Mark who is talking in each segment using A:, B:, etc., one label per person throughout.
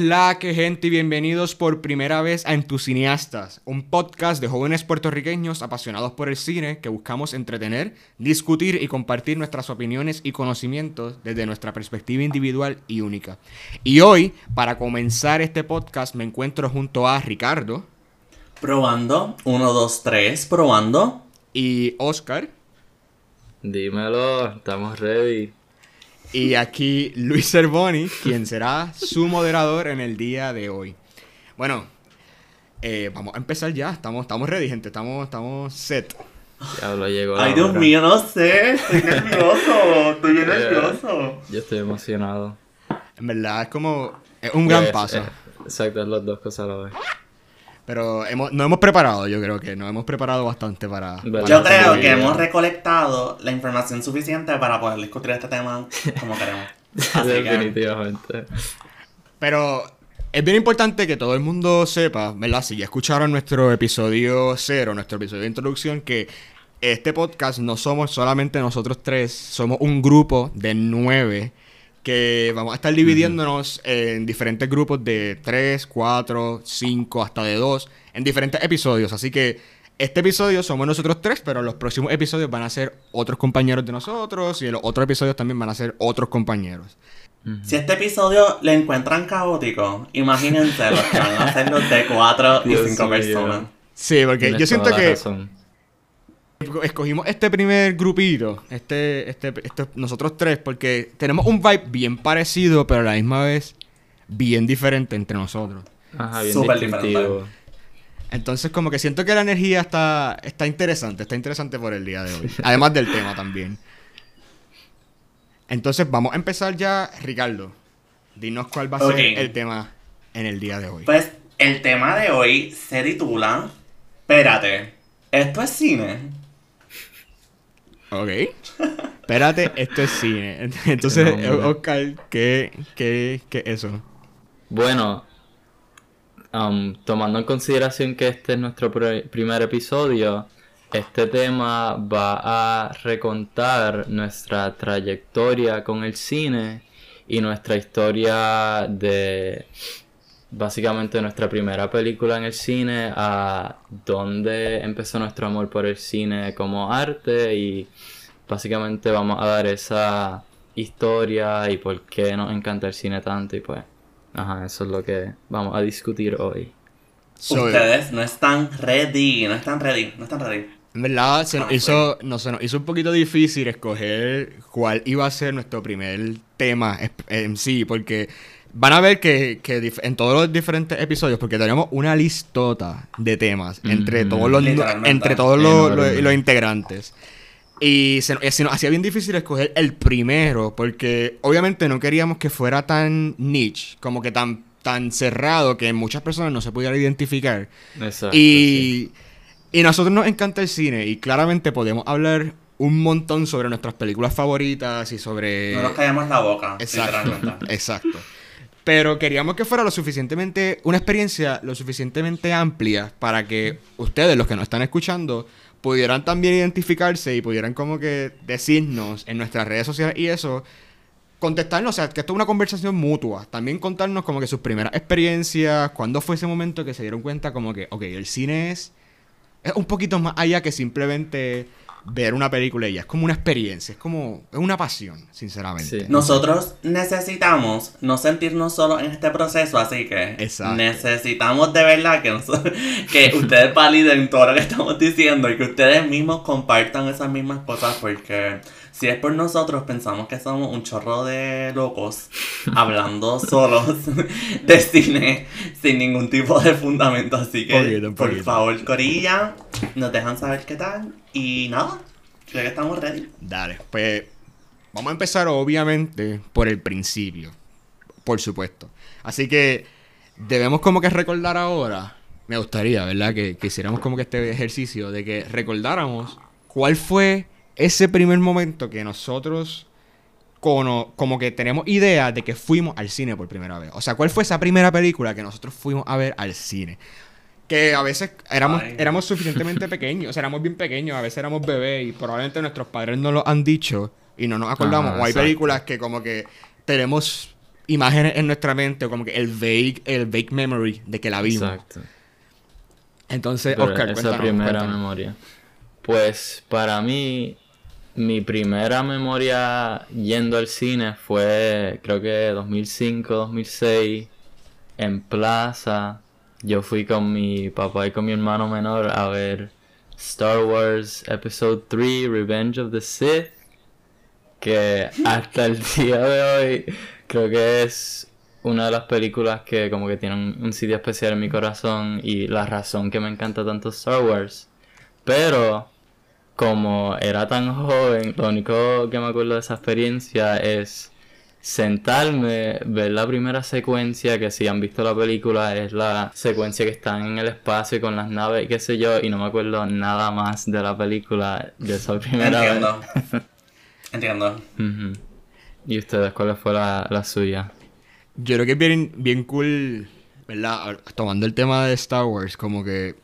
A: la que gente y bienvenidos por primera vez a Entusiastas, un podcast de jóvenes puertorriqueños apasionados por el cine que buscamos entretener, discutir y compartir nuestras opiniones y conocimientos desde nuestra perspectiva individual y única. Y hoy, para comenzar este podcast, me encuentro junto a Ricardo.
B: Probando, 1, 2, 3, probando.
A: Y Oscar.
C: Dímelo, estamos ready.
A: Y aquí Luis Cervoni, quien será su moderador en el día de hoy. Bueno, eh, vamos a empezar ya. Estamos, estamos ready, gente. Estamos, estamos set.
C: Ya lo llegó.
B: Ay, Dios mío, no sé. Estoy nervioso. Estoy bien nervioso.
C: Yo estoy emocionado.
A: En verdad, es como. Es un gran
C: Es-
A: paso.
C: es- exacto, es las dos cosas a la vez.
A: Pero hemos, nos hemos preparado, yo creo que nos hemos preparado bastante para.
B: Yo
A: este
B: creo que hemos recolectado la información suficiente para poder discutir este tema como queremos. Así que,
C: Definitivamente.
A: Pero es bien importante que todo el mundo sepa, ¿verdad? Si ya escucharon nuestro episodio cero, nuestro episodio de introducción, que este podcast no somos solamente nosotros tres, somos un grupo de nueve que vamos a estar dividiéndonos en diferentes grupos de tres, cuatro, cinco, hasta de dos, en diferentes episodios. Así que este episodio somos nosotros tres, pero los próximos episodios van a ser otros compañeros de nosotros y en los otros episodios también van a ser otros compañeros.
B: si este episodio le encuentran caótico, imagínense los que van a ser los de 4 y
C: Dios
B: 5
C: mío.
B: personas.
A: Sí, porque
C: Tienes
A: yo siento que
C: razón.
A: Escogimos este primer grupito, este, este, este- nosotros tres, porque tenemos un vibe bien parecido, pero a la misma vez bien diferente entre nosotros.
C: Ajá, bien
B: Súper
C: distintivo.
A: Entonces, como que siento que la energía está, está interesante, está interesante por el día de hoy. Además del tema también. Entonces, vamos a empezar ya, Ricardo. Dinos cuál va a ser el tema en el día de hoy.
B: Pues el tema de hoy se titula. Espérate, ¿esto es cine?
A: Ok. Espérate, esto es cine. Entonces. Oscar, ¿qué, qué, qué es eso?
C: Bueno, um, tomando en consideración que este es nuestro pr- primer episodio, este tema va a recontar nuestra trayectoria con el cine y nuestra historia de básicamente nuestra primera película en el cine a dónde empezó nuestro amor por el cine como arte y básicamente vamos a dar esa historia y por qué nos encanta el cine tanto y pues Ajá, eso es lo que vamos a discutir hoy.
B: Ustedes no están ready, no están ready, no están ready.
A: En verdad, se nos,
B: Ah,
A: hizo, no, se nos hizo un poquito difícil escoger cuál iba a ser nuestro primer tema en sí, porque van a ver que, en todos los diferentes episodios, porque tenemos una listota de temas entre
C: Ujú.
A: todos los, entre todos los, los-
C: Enorme.
A: los integrantes. Y se, nos- se nos hacía bien difícil escoger el primero, porque obviamente no queríamos que fuera tan niche, como que tan, tan cerrado que muchas personas no se pudieran identificar.
C: Exacto.
A: Y, y nosotros nos encanta el cine y claramente podemos hablar un montón sobre nuestras películas favoritas y sobre...
B: No nos callamos la boca,
A: Exacto, exacto. Pero queríamos que fuera lo suficientemente, una experiencia lo suficientemente amplia para que ustedes, los que nos están escuchando, pudieran también identificarse y pudieran como que decirnos en nuestras redes sociales y eso, contestarnos, o sea, que esto es una conversación mutua. También contarnos como que sus primeras experiencias, cuándo fue ese momento que se dieron cuenta como que, ok, el cine es, es un poquito más allá que simplemente ver una película y ya. Es como una experiencia, es como, es una pasión, sinceramente.
C: Sí.
B: Nosotros necesitamos no sentirnos solos en este proceso, así que
A: Exacto.
B: necesitamos de verdad que, nos- que ustedes validen todo lo que estamos diciendo y que ustedes mismos compartan esas mismas cosas porque si es por nosotros pensamos que somos un chorro de locos hablando solos de cine sin ningún tipo de fundamento, así que
A: Poquito,
B: por
A: poquito.
B: favor Corilla, nos dejan saber qué tal y nada, creo que estamos ready.
A: Dale, pues vamos a empezar obviamente por el principio, por supuesto. Así que debemos como que recordar ahora, me gustaría, ¿verdad? Que, que hiciéramos como que este ejercicio de que recordáramos cuál fue ese primer momento que nosotros como que tenemos idea de que fuimos al cine por primera vez. O sea, ¿cuál fue esa primera película que nosotros fuimos a ver al cine? Que a veces éramos,
B: Ay.
A: éramos suficientemente pequeños, o sea, éramos bien pequeños, a veces éramos bebés y probablemente nuestros padres no lo han dicho y no nos acordamos.
C: Ajá,
A: o hay películas que como que tenemos imágenes en nuestra mente, o como que el vague, el vague memory de que la vimos.
C: Exacto.
A: Entonces,
C: Pero
A: Oscar,
C: esa primera
A: cuéntanos.
C: memoria. Pues para mí, mi primera memoria yendo al cine fue, creo que 2005, 2006, en plaza. Yo fui con mi papá y con mi hermano menor a ver Star Wars Episode 3, Revenge of the Sith. Que hasta el día de hoy creo que es una de las películas que como que tiene un, un sitio especial en mi corazón y la razón que me encanta tanto Star Wars. Pero como era tan joven, lo único que me acuerdo de esa experiencia es sentarme, ver la primera secuencia, que si han visto la película es la secuencia que están en el espacio con las naves y qué sé yo, y no me acuerdo nada más de la película de esa primera vez.
B: Entiendo. Entiendo.
C: Ujú. ¿Y ustedes cuál fue la, la suya?
A: Yo creo que es bien, bien cool, ¿verdad? Tomando el tema de Star Wars, como que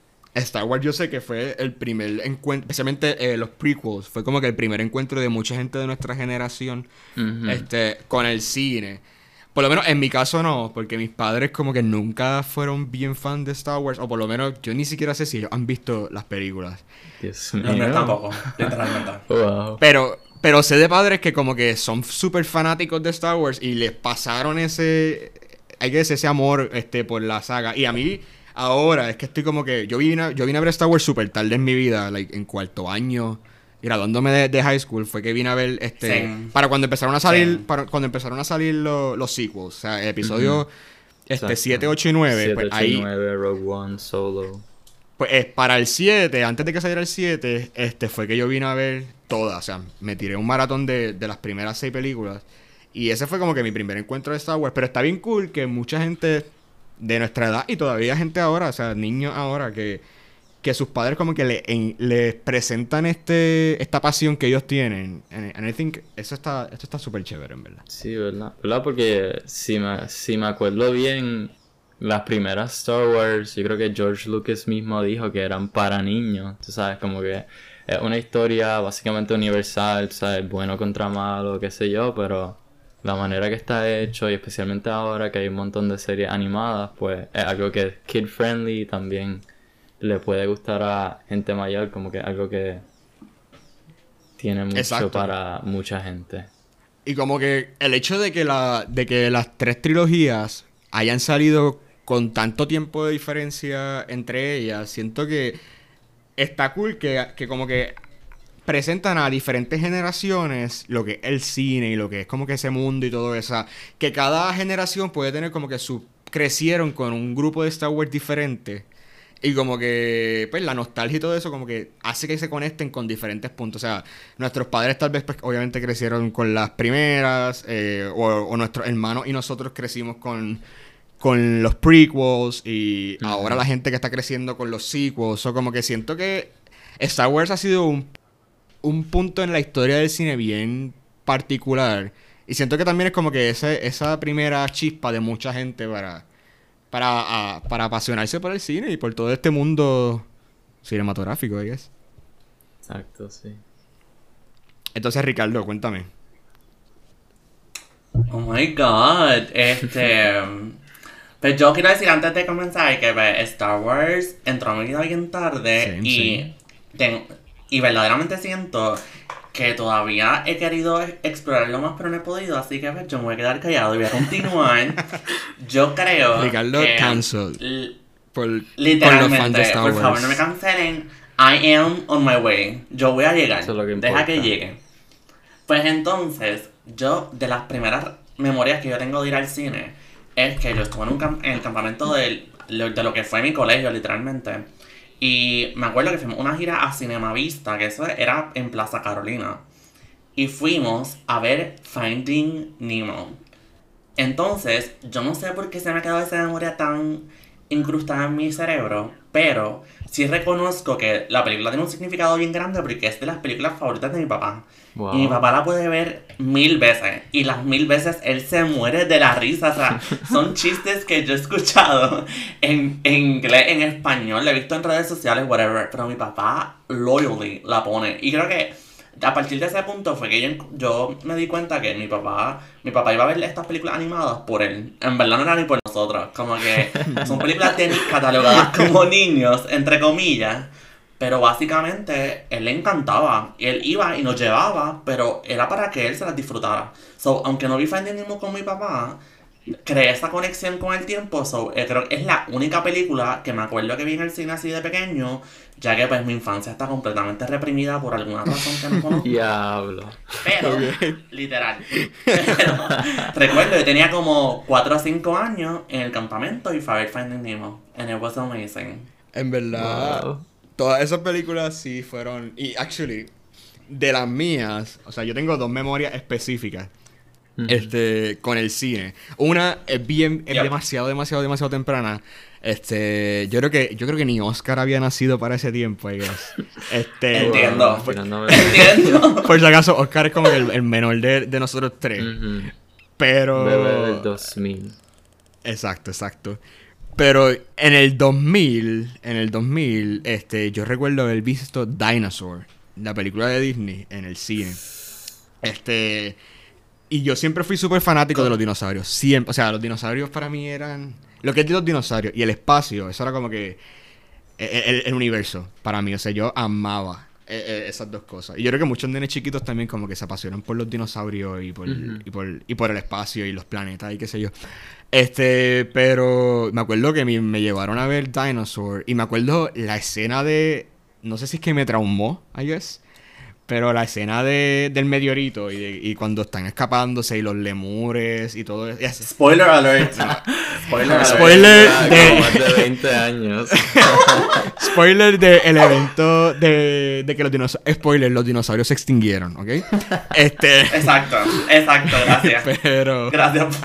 A: Star Wars yo sé que fue el primer encuentro, especialmente eh, los prequels, fue como que el primer encuentro de mucha gente de nuestra generación este, con el cine. Por lo menos en mi caso no, porque mis padres como que nunca fueron bien fan de Star Wars, o por lo menos yo ni siquiera sé si ellos han visto las películas.
B: Míos
C: mío.
B: tampoco, literalmente.
C: Wow.
A: Pero, pero sé de padres que como que son súper fanáticos de Star Wars y les pasaron ese, hay que decir, ese amor este, por la saga. Y a mí, ahora, es que estoy como que, yo vine, a- yo vine a ver Star Wars súper tarde en mi vida, like, en cuarto año, graduándome de, de high school, fue que vine a ver, este,
B: Sí.
A: para cuando empezaron a salir,
B: Sí.
A: para cuando empezaron a salir lo- los sequels, o sea, el episodio,
C: Ujú.
A: este,
C: Exacto.
A: 7, 8 y 9,
C: 7,
A: pues
C: 8,
A: ahí...
C: 9, Rogue One, Solo.
A: Pues eh, para el 7, antes de que saliera el 7, este fue que yo vine a ver todas. O sea, me tiré un maratón de, de las primeras seis películas. Y ese fue como que mi primer encuentro de Star Wars. Pero está bien cool que mucha gente de nuestra edad y todavía gente ahora, o sea, niños ahora, que, que sus padres como que le, en- les presentan este esta pasión que ellos tienen. And, I think eso está, esto está súper chévere, en verdad.
C: Sí, ¿verdad? ¿Verdad? Porque si me, si me acuerdo bien, las primeras Star Wars, yo creo que George Lucas mismo dijo que eran para niños. Tú sabes, como que es una historia básicamente universal, ¿sabes? Bueno contra malo, qué sé yo, pero la manera que está hecho, y especialmente ahora que hay un montón de series animadas, pues es algo que es kid friendly y también le puede gustar a gente mayor, como que algo que tiene mucho
A: Exacto.
C: para mucha gente.
A: Y como que el hecho de que, la, de que las tres trilogías hayan salido con tanto tiempo de diferencia entre ellas, siento que está cool que, que como que presentan a diferentes generaciones lo que es el cine y lo que es como que ese mundo y todo eso. Que cada generación puede tener como que su... crecieron con un grupo de Star Wars diferente. Y como que, pues, la nostalgia y todo eso como que hace que se conecten con diferentes puntos. O sea, nuestros padres tal vez, pues, obviamente crecieron con las primeras, eh, o, o nuestros hermanos y nosotros crecimos con, con los prequels, y ahora la gente que está creciendo con los sequels. O como que siento que Star Wars ha sido un, un punto en la historia del cine bien particular. Y siento que también es como que ese, esa primera chispa de mucha gente para, para, para apasionarse por el cine y por todo este mundo cinematográfico, I guess.
C: Exacto, sí.
A: Entonces, Ricardo, cuéntame.
B: Oh my god, este... Pues yo quiero decir antes de comenzar que pues, Star Wars entró a mi vida bien tarde
A: Same,
B: y,
A: same.
B: ten- y verdaderamente siento que todavía he querido explorar lo más pero no he podido, así que pues, yo me voy a quedar callado y voy a continuar. yo creo
A: Ricardo
B: que...
A: cancelled.
B: l-
A: Por, por los
B: Literalmente,
A: fans de Star
B: por favor no me cancelen. I am on my way. Yo voy a llegar.
C: Eso es lo que
B: Deja que llegue. Pues entonces, yo de las primeras memorias que yo tengo de ir al cine es que yo estuve en, un cam- en el campamento del- de lo que fue mi colegio, literalmente. Y me acuerdo que fuimos una gira a Cinema Vista, que eso era en Plaza Carolina. Y fuimos a ver Finding Nemo. Entonces, yo no sé por qué se me ha quedado esa memoria tan incrustada en mi cerebro, pero sí reconozco que la película tiene un significado bien grande porque es de las películas favoritas de mi papá.
C: Wow.
B: Y mi papá la puede ver mil veces. Y las mil veces él se muere de la risa. O sea, son chistes que yo he escuchado en, en inglés, en español, lo he visto en redes sociales, whatever. Pero mi papá loyally la pone. Y creo que a partir de ese punto fue que yo, yo me di cuenta que mi papá, mi papá iba a ver estas películas animadas por él. En verdad no era ni por nosotros. Como que son películas de- catalogadas como niños, entre comillas. Pero básicamente él le encantaba. Y él iba y nos llevaba, pero era para que él se las disfrutara. So, aunque no vi Finding Nemo con mi papá, creé esa conexión con el tiempo. So, eh, creo que es la única película que me acuerdo que vi en el cine así de pequeño, ya que pues mi infancia está completamente reprimida por alguna razón que no conozco.
C: Diablo.
B: Pero, literal. Pero, recuerdo, yo tenía como 4 o 5 años en el campamento y ver Finding Nemo. And it was amazing.
A: En verdad,
C: Wow.
A: todas esas películas sí fueron. Y actually, de las mías, o sea, yo tengo dos memorias específicas. Este, con el cine. Una es bien, es demasiado, demasiado, demasiado temprana. Este, yo creo que, yo creo que ni Oscar había nacido para ese tiempo, I guess. Este,
B: Entiendo.
A: por,
B: Entiendo.
A: por si acaso, Oscar es como el, el menor de, de nosotros tres. Pero.
C: Bebé del 2000.
A: Exacto, exacto. Pero en el 2000, en el 2000, este, yo recuerdo haber visto Dinosaur, la película de Disney, en el cine. Este, y yo siempre fui súper fanático de los dinosaurios. Siempre, o sea, los dinosaurios para mí eran lo que es de los dinosaurios y el espacio, eso era como que el, el- el universo para mí. O sea, yo amaba eh, esas dos cosas. Y yo creo que muchos nenes chiquitos también como que se apasionan por los dinosaurios y por, y por, y por el espacio y los planetas y qué sé yo. Este, pero me acuerdo que me, me llevaron a ver Dinosaur y me acuerdo la escena de, no sé si es que me traumó, I guess, pero la escena de, del meteorito y, de- y cuando están escapándose y los lemures y todo eso.
B: Spoiler alert. Spoiler alert.
A: Spoiler
C: Ah,
A: de-
C: como más de 20 años.
A: Spoiler del evento de, de que los dinosaurios... Spoiler, los dinosaurios se extinguieron, ¿ok? Este...
B: Exacto, exacto, gracias.
A: Pero...
B: Gracias.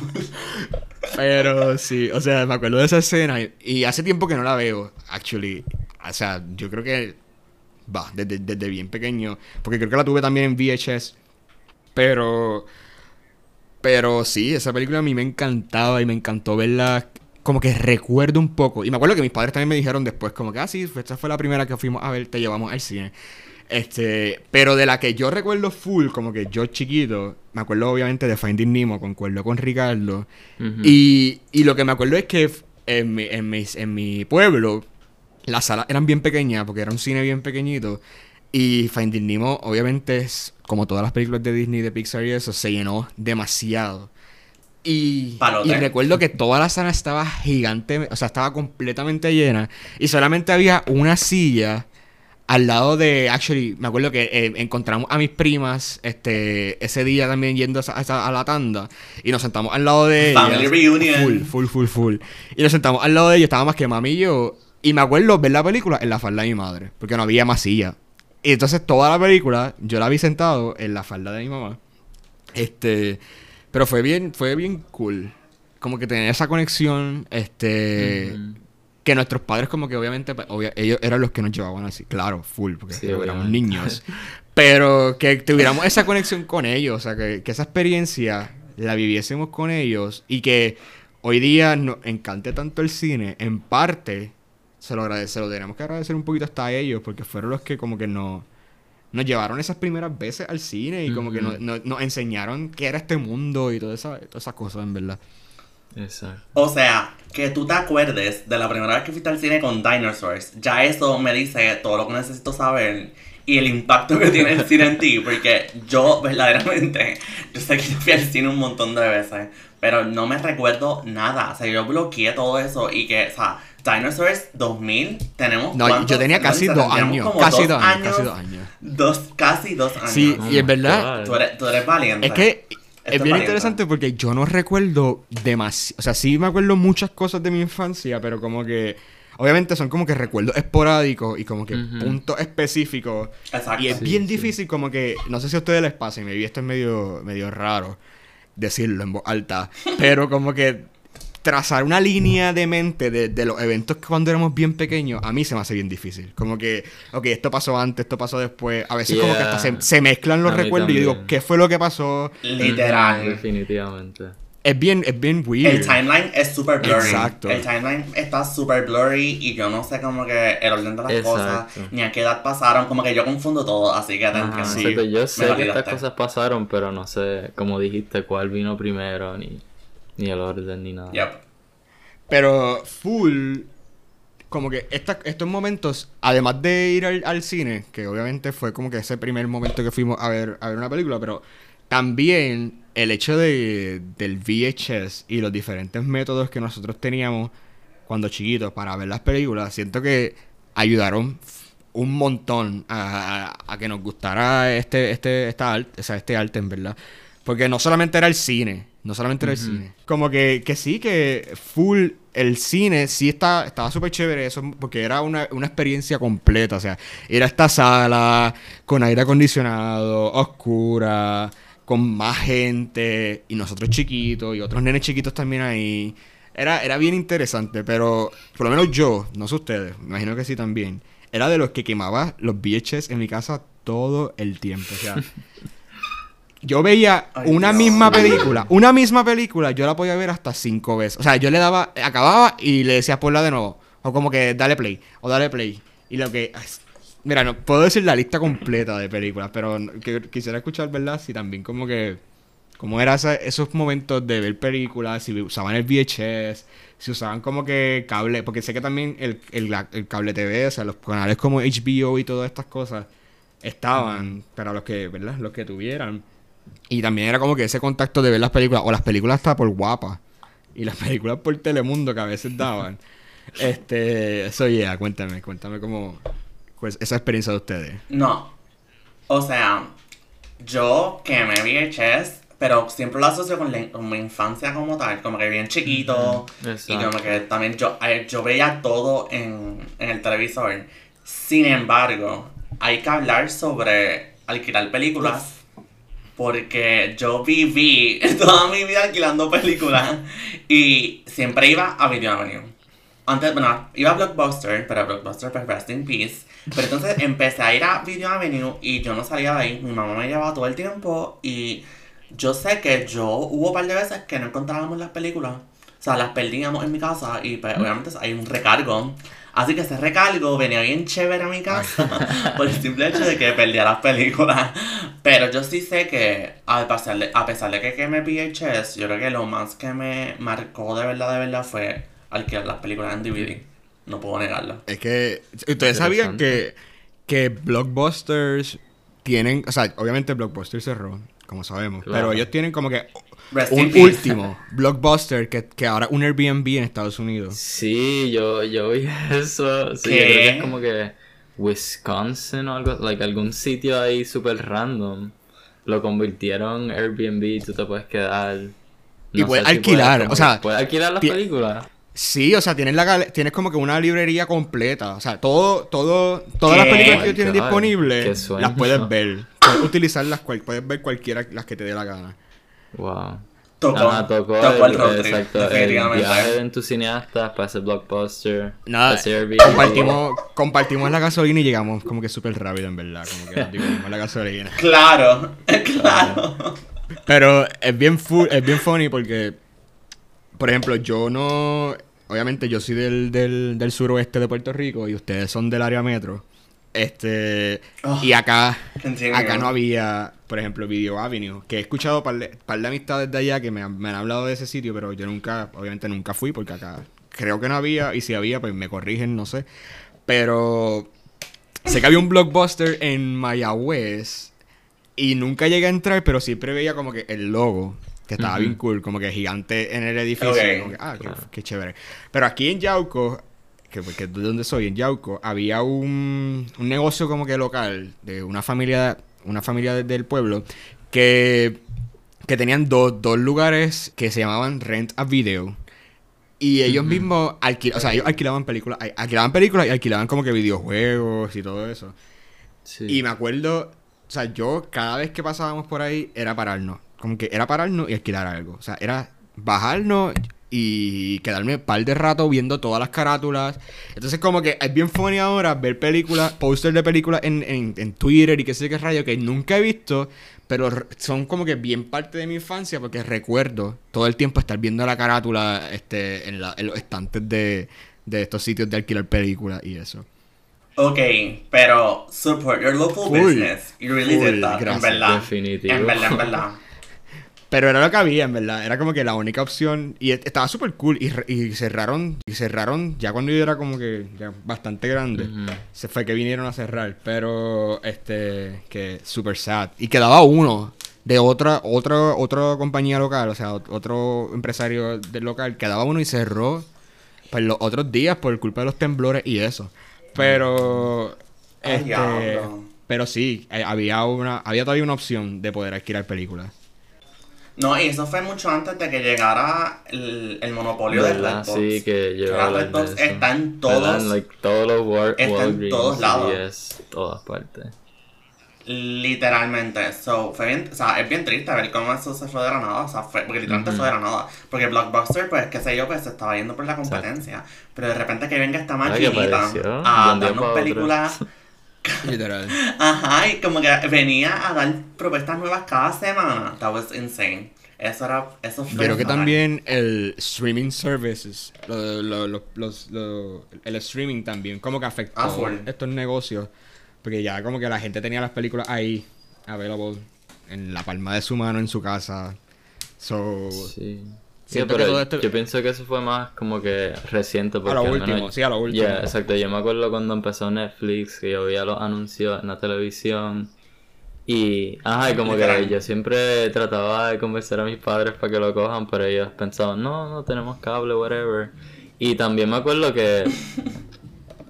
A: Pero sí, o sea, me acuerdo de esa escena y, y hace tiempo que no la veo, actually. O sea, yo creo que va, desde, desde bien pequeño, porque creo que la tuve también en VHS. Pero pero sí, esa película a mí me encantaba y me encantó verla como que recuerdo un poco. Y me acuerdo que mis padres también me dijeron después como que, ah, sí, esta fue la primera que fuimos a ver, te llevamos al cine. Este, pero de la que yo recuerdo full, como que yo chiquito, me acuerdo obviamente de Finding Nemo, concuerdo con Ricardo.
C: Ujú.
A: Y, y lo que me acuerdo es que f- en mi, en mis- en mi pueblo, las salas eran bien pequeñas, porque era un cine bien pequeñito. Y Finding Nemo, obviamente, es como todas las películas de Disney, de Pixar y eso, se llenó demasiado. Y, recuerdo que toda la sala estaba gigante, o sea, estaba completamente llena. Y solamente había una silla al lado de, actually, me acuerdo que eh, encontramos a mis primas este ese día también yendo a, la tanda y nos sentamos al lado de ellas.
B: Family reunion.
A: Full, full, full, full. Y nos sentamos al lado de ellos, estaba más que mami y yo. Y me acuerdo ver la película en la falda de mi madre, porque no había más silla. Y entonces toda la película yo la vi sentado en la falda de mi mamá. Este, pero fue bien, fue bien cool. Como que tener esa conexión, este, que nuestros padres como que obviamente, obvia- ellos eran los que nos llevaban así, claro, full, porque
C: Sí,
A: éramos niños. Pero que tuviéramos esa conexión con ellos, o sea, que, que esa experiencia la viviésemos con ellos y que hoy día nos encante tanto el cine, en parte se lo, agradece, se lo tenemos que agradecer un poquito hasta a ellos, porque fueron los que como que nos, nos llevaron esas primeras veces al cine y como que nos, nos- nos enseñaron qué era este mundo y toda esa- todas esas cosas, en verdad.
C: Exacto.
B: O sea, que tú te acuerdes de la primera vez que fuiste al cine con Dinosaurs, ya eso me dice todo lo que necesito saber y el impacto que tiene el cine en ti, porque yo verdaderamente, yo sé que yo fui al cine un montón de veces, pero no me recuerdo nada, o sea, yo bloqueé todo eso y que, o sea, Dinosaurs 2000, tenemos
A: No, yo tenía casi dos años, casi
B: dos
A: años, casi dos años.
B: Dos, casi dos años.
A: Sí,
C: Oh
A: y es verdad.
B: Tú eres, tú eres valiente.
A: Es que es
B: es
A: bien
B: valiente.
A: interesante porque yo no recuerdo demasiado. O sea, sí me acuerdo muchas cosas de mi infancia, pero como que. Obviamente son como que recuerdos esporádicos y como que puntos específicos.
B: Exacto.
A: Y es
C: Sí,
A: bien
C: sí.
A: difícil, como que. No sé si a ustedes les pasa, y me vi esto es medio, medio raro decirlo en voz alta. pero como que trazar una línea de mente de, de los eventos que cuando éramos bien pequeños, a mí se me hace bien difícil. Como que, ok, esto pasó antes, esto pasó después. A veces como que hasta se, mezclan los
C: A
A: recuerdos y yo digo. ¿qué fue lo que pasó?
B: Literal.
C: Definitivamente.
A: es bien, es bien weird.
B: El timeline es super blurry.
A: Exacto.
B: El timeline está super blurry y yo no sé como que el orden de las
C: Exacto.
B: cosas, ni a qué edad pasaron, como que yo confundo todo, así que
C: Ajá,
A: sí.
C: yo sé que estas cosas pasaron, pero no sé, como dijiste, cuál vino primero, ni, ni el orden, ni nada.
B: Yep.
A: Pero full, como que esta- estos momentos, además de ir al, al cine, que obviamente fue como que ese primer momento que fuimos a ver, a ver una película, pero también el hecho de, del VHS y los diferentes métodos que nosotros teníamos cuando chiquitos para ver las películas, siento que ayudaron un montón a, a- a que nos gustara este, este, esta arte, o sea, este arte en verdad. Porque no solamente era el cine, no solamente era el cine. Como que, que sí, que full el cine sí está, estaba súper chévere eso, porque era una, una experiencia completa. O sea, ir a esta sala con aire acondicionado, oscura, con más gente, y nosotros chiquitos, y otros nenes chiquitos también ahí. Era, era bien interesante, pero por lo menos yo, no sé ustedes, me imagino que sí también, era de los que quemaba los VHS en mi casa todo el tiempo. O sea, yo veía
B: Ay,
A: una
B: Dios.
A: misma película, una misma película, yo la podía ver hasta cinco veces. O sea, yo le daba, acababa y le decía ponla de nuevo. O como que dale play, o dale play. Y lo que. Mira, no puedo decir la lista completa de películas, pero que- quisiera escuchar, ¿verdad? Si también como que. Cómo eran esos momentos de ver películas, si usaban el VHS, si usaban como que cable, porque sé que también el, el, cable TV, o sea, los canales como HBO y todas estas cosas estaban para los que, ¿verdad? Los que tuvieran. Y también era como que ese contacto de ver las películas, o las películas hasta por guapa, y las películas por Telemundo que a veces daban. este, eso ya, cuéntame, cuéntame cómo, pues, esa experiencia de ustedes.
B: No. O sea, yo quemé VHS, pero siempre lo asocio con, la- con mi infancia como tal, como que bien chiquito. Y como que también yo, yo veía todo en, en el televisor. Sin embargo, hay que hablar sobre alquilar películas. Porque yo viví toda mi vida alquilando películas. Y siempre iba a Video Avenue. Antes, bueno, iba a Blockbuster, pero Blockbuster pues rest in peace. Pero entonces empecé a ir a Video Avenue y yo no salía de ahí. Mi mamá me llevaba todo el tiempo y yo sé que yo hubo un par de veces que no encontrábamos las películas. O sea, las perdíamos en mi casa y pues, obviamente hay un recargo. Así que ese recargo venía bien chévere a mi casa por el simple hecho de que perdía las películas. Pero yo sí sé que a pesar de, a pesar de que quemé VHS, yo creo que lo más que me marcó de verdad, de verdad fue alquilar las películas en DVD. No puedo negarlo.
A: Es que, ¿ustedes sabían que, que Blockbusters tienen, o sea, obviamente Blockbuster cerró, como sabemos,
C: Claro.
A: pero ellos tienen como que
B: Rest
A: un último Blockbuster que, que ahora un Airbnb en Estados Unidos.
C: Sí, yo, yo vi eso. Sí,
B: ¿Qué?
C: yo creo que es como que Wisconsin o algo, like algún sitio ahí super random. Lo convirtieron en Airbnb y tú te puedes quedar.
A: Y puedes alquilar, o sea,
C: Puedes alquilar las películas.
A: Sí, o sea, tienes la tienes como que una librería completa, o sea, todo todo todas las películas que tienen disponibles las puedes ver. Puedes utilizarlas, cual- puedes ver cualquiera las que te dé la gana.
C: Wow.
B: Tocó,
C: Ajá, tocó,
B: tocó el,
C: el,
B: road trip,
C: exacto, el viaje de entusiastas para ese blockbuster.
A: Nada, compartimos compartimos la gasolina y llegamos como que súper rápido en verdad, como que dividimos la gasolina.
B: Claro, claro.
A: Pero es bien es bien funny porque, por ejemplo, yo no. Obviamente, yo soy del, del, del suroeste de Puerto Rico y ustedes son del área metro. Este.
B: Oh,
A: y acá.
B: entiendo.
A: Acá no había, por ejemplo, Video Avenue. Que he escuchado par de, par de amistades de allá que me, han- me han hablado de ese sitio, pero yo nunca, obviamente nunca fui porque acá creo que no había. Y si había, pues me corrigen, no sé. Pero. Sé que había un blockbuster en Mayagüez. Y nunca llegué a entrar, pero siempre veía como que el logo. Que estaba bien cool, como que gigante en el edificio.
B: Ok.
A: como que, ah, qué, qué chévere. Pero aquí en Yauco, que, que es de donde soy, en Yauco, había un, un negocio como que local de una familia, una familia de- del pueblo que, que tenían dos, dos lugares que se llamaban Rent a Video. Y ellos mismos alquilaban, o sea, ellos alquilaban películas, al- alquilaban películas y alquilaban como que videojuegos y todo eso.
C: Sí.
A: Y me acuerdo, o sea, yo cada vez que pasábamos por ahí era pararnos. Como que era pararnos y alquilar algo. O sea, era bajarnos, y quedarme un par de rato viendo todas las carátulas. Entonces como que es bien funny ahora ver películas, póster de películas en, en, en Twitter y qué sé qué rayo que nunca he visto, pero son como que bien parte de mi infancia porque recuerdo todo el tiempo estar viendo la carátula este, en, la- en los estantes de, de estos sitios de alquilar películas y eso.
B: Ok, pero support your local business. You really did that,
A: gracias.
B: en verdad.
C: Definitivo.
B: En verdad, en verdad.
A: Pero era lo que había, en verdad. Era como que la única opción. Y est- estaba súper cool. Y, y cerraron. Y cerraron ya cuando yo era como que ya bastante grande. Se fue que vinieron a cerrar. Pero este. Que súper sad. Y quedaba uno de otra, otra, otra compañía local. O sea, ot- otro empresario del local. Quedaba uno y cerró. Pues los otros días por culpa de los temblores y eso. Pero. Este. Pero sí, eh, había una, había todavía una opción de poder alquilar películas.
B: No, y eso fue mucho antes de que llegara el, el monopolio de. Redbox.
C: Sí, que yo iba a hablar
B: Redbox
C: de eso.
B: está en todos,
C: En, like, todos los War
B: está en todos lados.
C: Todas partes.
B: literalmente. So, fue bien, o sea, es bien triste ver cómo eso se fue de la nada. O sea, fue, porque literalmente
C: Ujú.
B: fue de la nada. Porque Blockbuster, pues, qué sé yo, pues se estaba yendo por la competencia. Pero de repente que venga esta maquinita a darnos películas.
A: Literal.
B: Ajá, y como que venía a dar propuestas nuevas cada semana. That was insane. Eso era, eso fue.
A: Creo que también el streaming services, lo- lo- lo- los, lo- el streaming también, como que afectó
B: Ah,
A: estos negocios. Porque ya como que la gente tenía las películas ahí, available, en la palma de su mano, en su casa. So,
C: Sí. Sí,
A: que
C: yo pienso que eso fue más como que reciente. Porque
A: a lo último,
C: menos-
A: sí, a lo último.
C: Yeah, exacto. Yo me acuerdo cuando empezó Netflix, que yo veía los anuncios en la televisión. Y, ajá, y como
B: Literal.
C: que yo siempre trataba de convencer a mis padres para que lo cojan, pero ellos pensaban, no, no tenemos cable, whatever. Y también me acuerdo que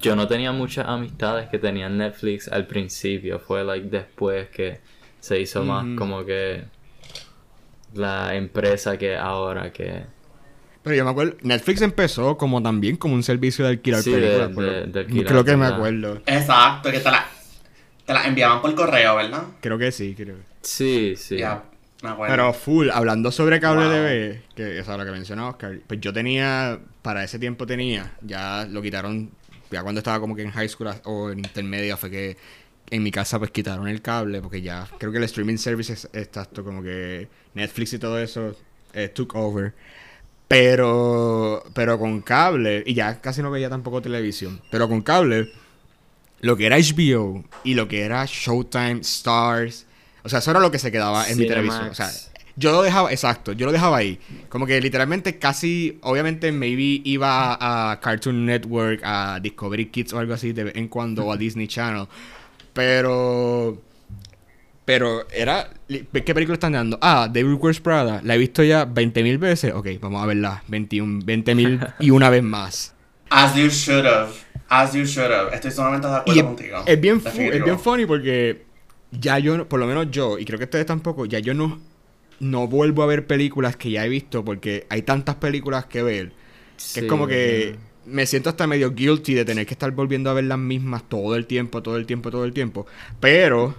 C: yo no tenía muchas amistades que tenían Netflix al principio. Fue, like, después que se hizo más como que la empresa que ahora que...
A: Pero yo me acuerdo, Netflix empezó como también como un servicio de alquilar
C: Sí, de-
A: películas.
C: de-
A: lo-
C: de alquilar,
A: creo que me acuerdo.
B: Exacto, que te la, te la enviaban por correo, ¿verdad?
A: Creo que sí, creo.
C: Sí, sí.
B: Ya, me acuerdo.
A: Pero full, hablando sobre cable
B: Wow.
A: TV, que es lo que mencionaba Oscar, pues yo tenía, para ese tiempo tenía, ya lo quitaron, ya cuando estaba como que en high school o en intermedia fue que en mi casa pues quitaron el cable, porque ya creo que el streaming services, exacto, como que Netflix y todo eso eh, took over. Pero, pero con cable, y ya casi no veía tampoco televisión, pero con cable, lo que era HBO y lo que era Showtime, Stars, o sea, eso era lo que se quedaba en mi televisión. O sea, yo lo dejaba, exacto, yo lo dejaba ahí. Como que literalmente casi, obviamente, maybe iba a Cartoon Network, a Discovery Kids o algo así de vez en cuando, o a Disney Channel. Pero. Pero era. ¿Qué película están dando? Ah, David Wears Prada. La he visto ya 20.000 veces. Ok, vamos a verla. 21, 20.000 y una vez más.
B: As you should have. As you should have. Estoy sumamente de acuerdo
A: Y
B: contigo.
A: es bien fu- es bien funny porque ya yo, por lo menos yo, y creo que ustedes tampoco, ya yo no, no vuelvo a ver películas que ya he visto porque hay tantas películas que ver. Que
C: Sí,
A: es como que me siento hasta medio guilty de tener que estar volviendo a ver las mismas todo el tiempo, todo el tiempo, todo el tiempo. Pero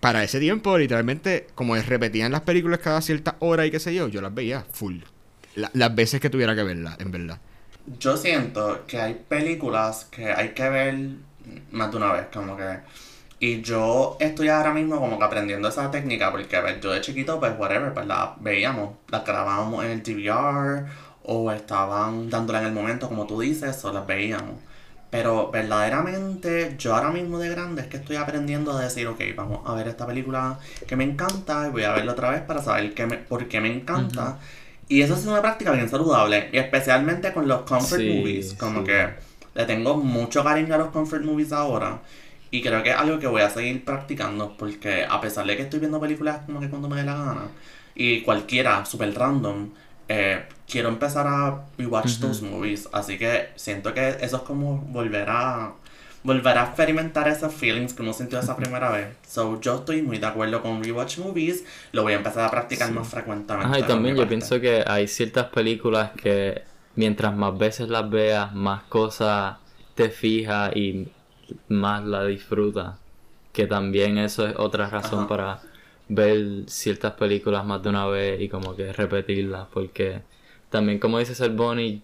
A: para ese tiempo, literalmente, como repetían las películas cada cierta hora y qué sé yo, yo las veía full. La- las veces que tuviera que verlas, en verdad.
B: Yo siento que hay películas que hay que ver más de una vez, como que... Y yo estoy ahora mismo como que aprendiendo esa técnica, porque a ver, yo de chiquito, pues whatever, pues la veíamos, la grabábamos en el DVR, o estaban dándola en el momento, como tú dices, o las veíamos. Pero verdaderamente, yo ahora mismo de grande es que estoy aprendiendo a decir, ok, vamos a ver esta película que me encanta y voy a verla otra vez para saber qué me, por qué me encanta. Y eso es una práctica bien saludable, y especialmente con los comfort
C: Sí,
B: movies, como
C: sí.
B: que le tengo mucho cariño a los comfort movies ahora. Y creo que es algo que voy a seguir practicando, porque a pesar de que estoy viendo películas como que cuando me dé la gana, y cualquiera, super random, eh, quiero empezar a rewatch
C: Ujú.
B: those movies. Así que siento que eso es como volver a volver a experimentar esos feelings que uno sintió esa primera vez. So yo estoy muy de acuerdo con rewatch movies, lo voy a empezar a practicar
C: Sí.
B: más frecuentemente.
C: Ajá, y también yo
B: parte.
C: pienso que hay ciertas películas que mientras más veces las veas, más cosas te fijas y más la disfrutas. Que también eso es otra razón
B: Ajá.
C: para ver ciertas películas más de una vez y como que repetirlas. Porque también como dice el Bonnie,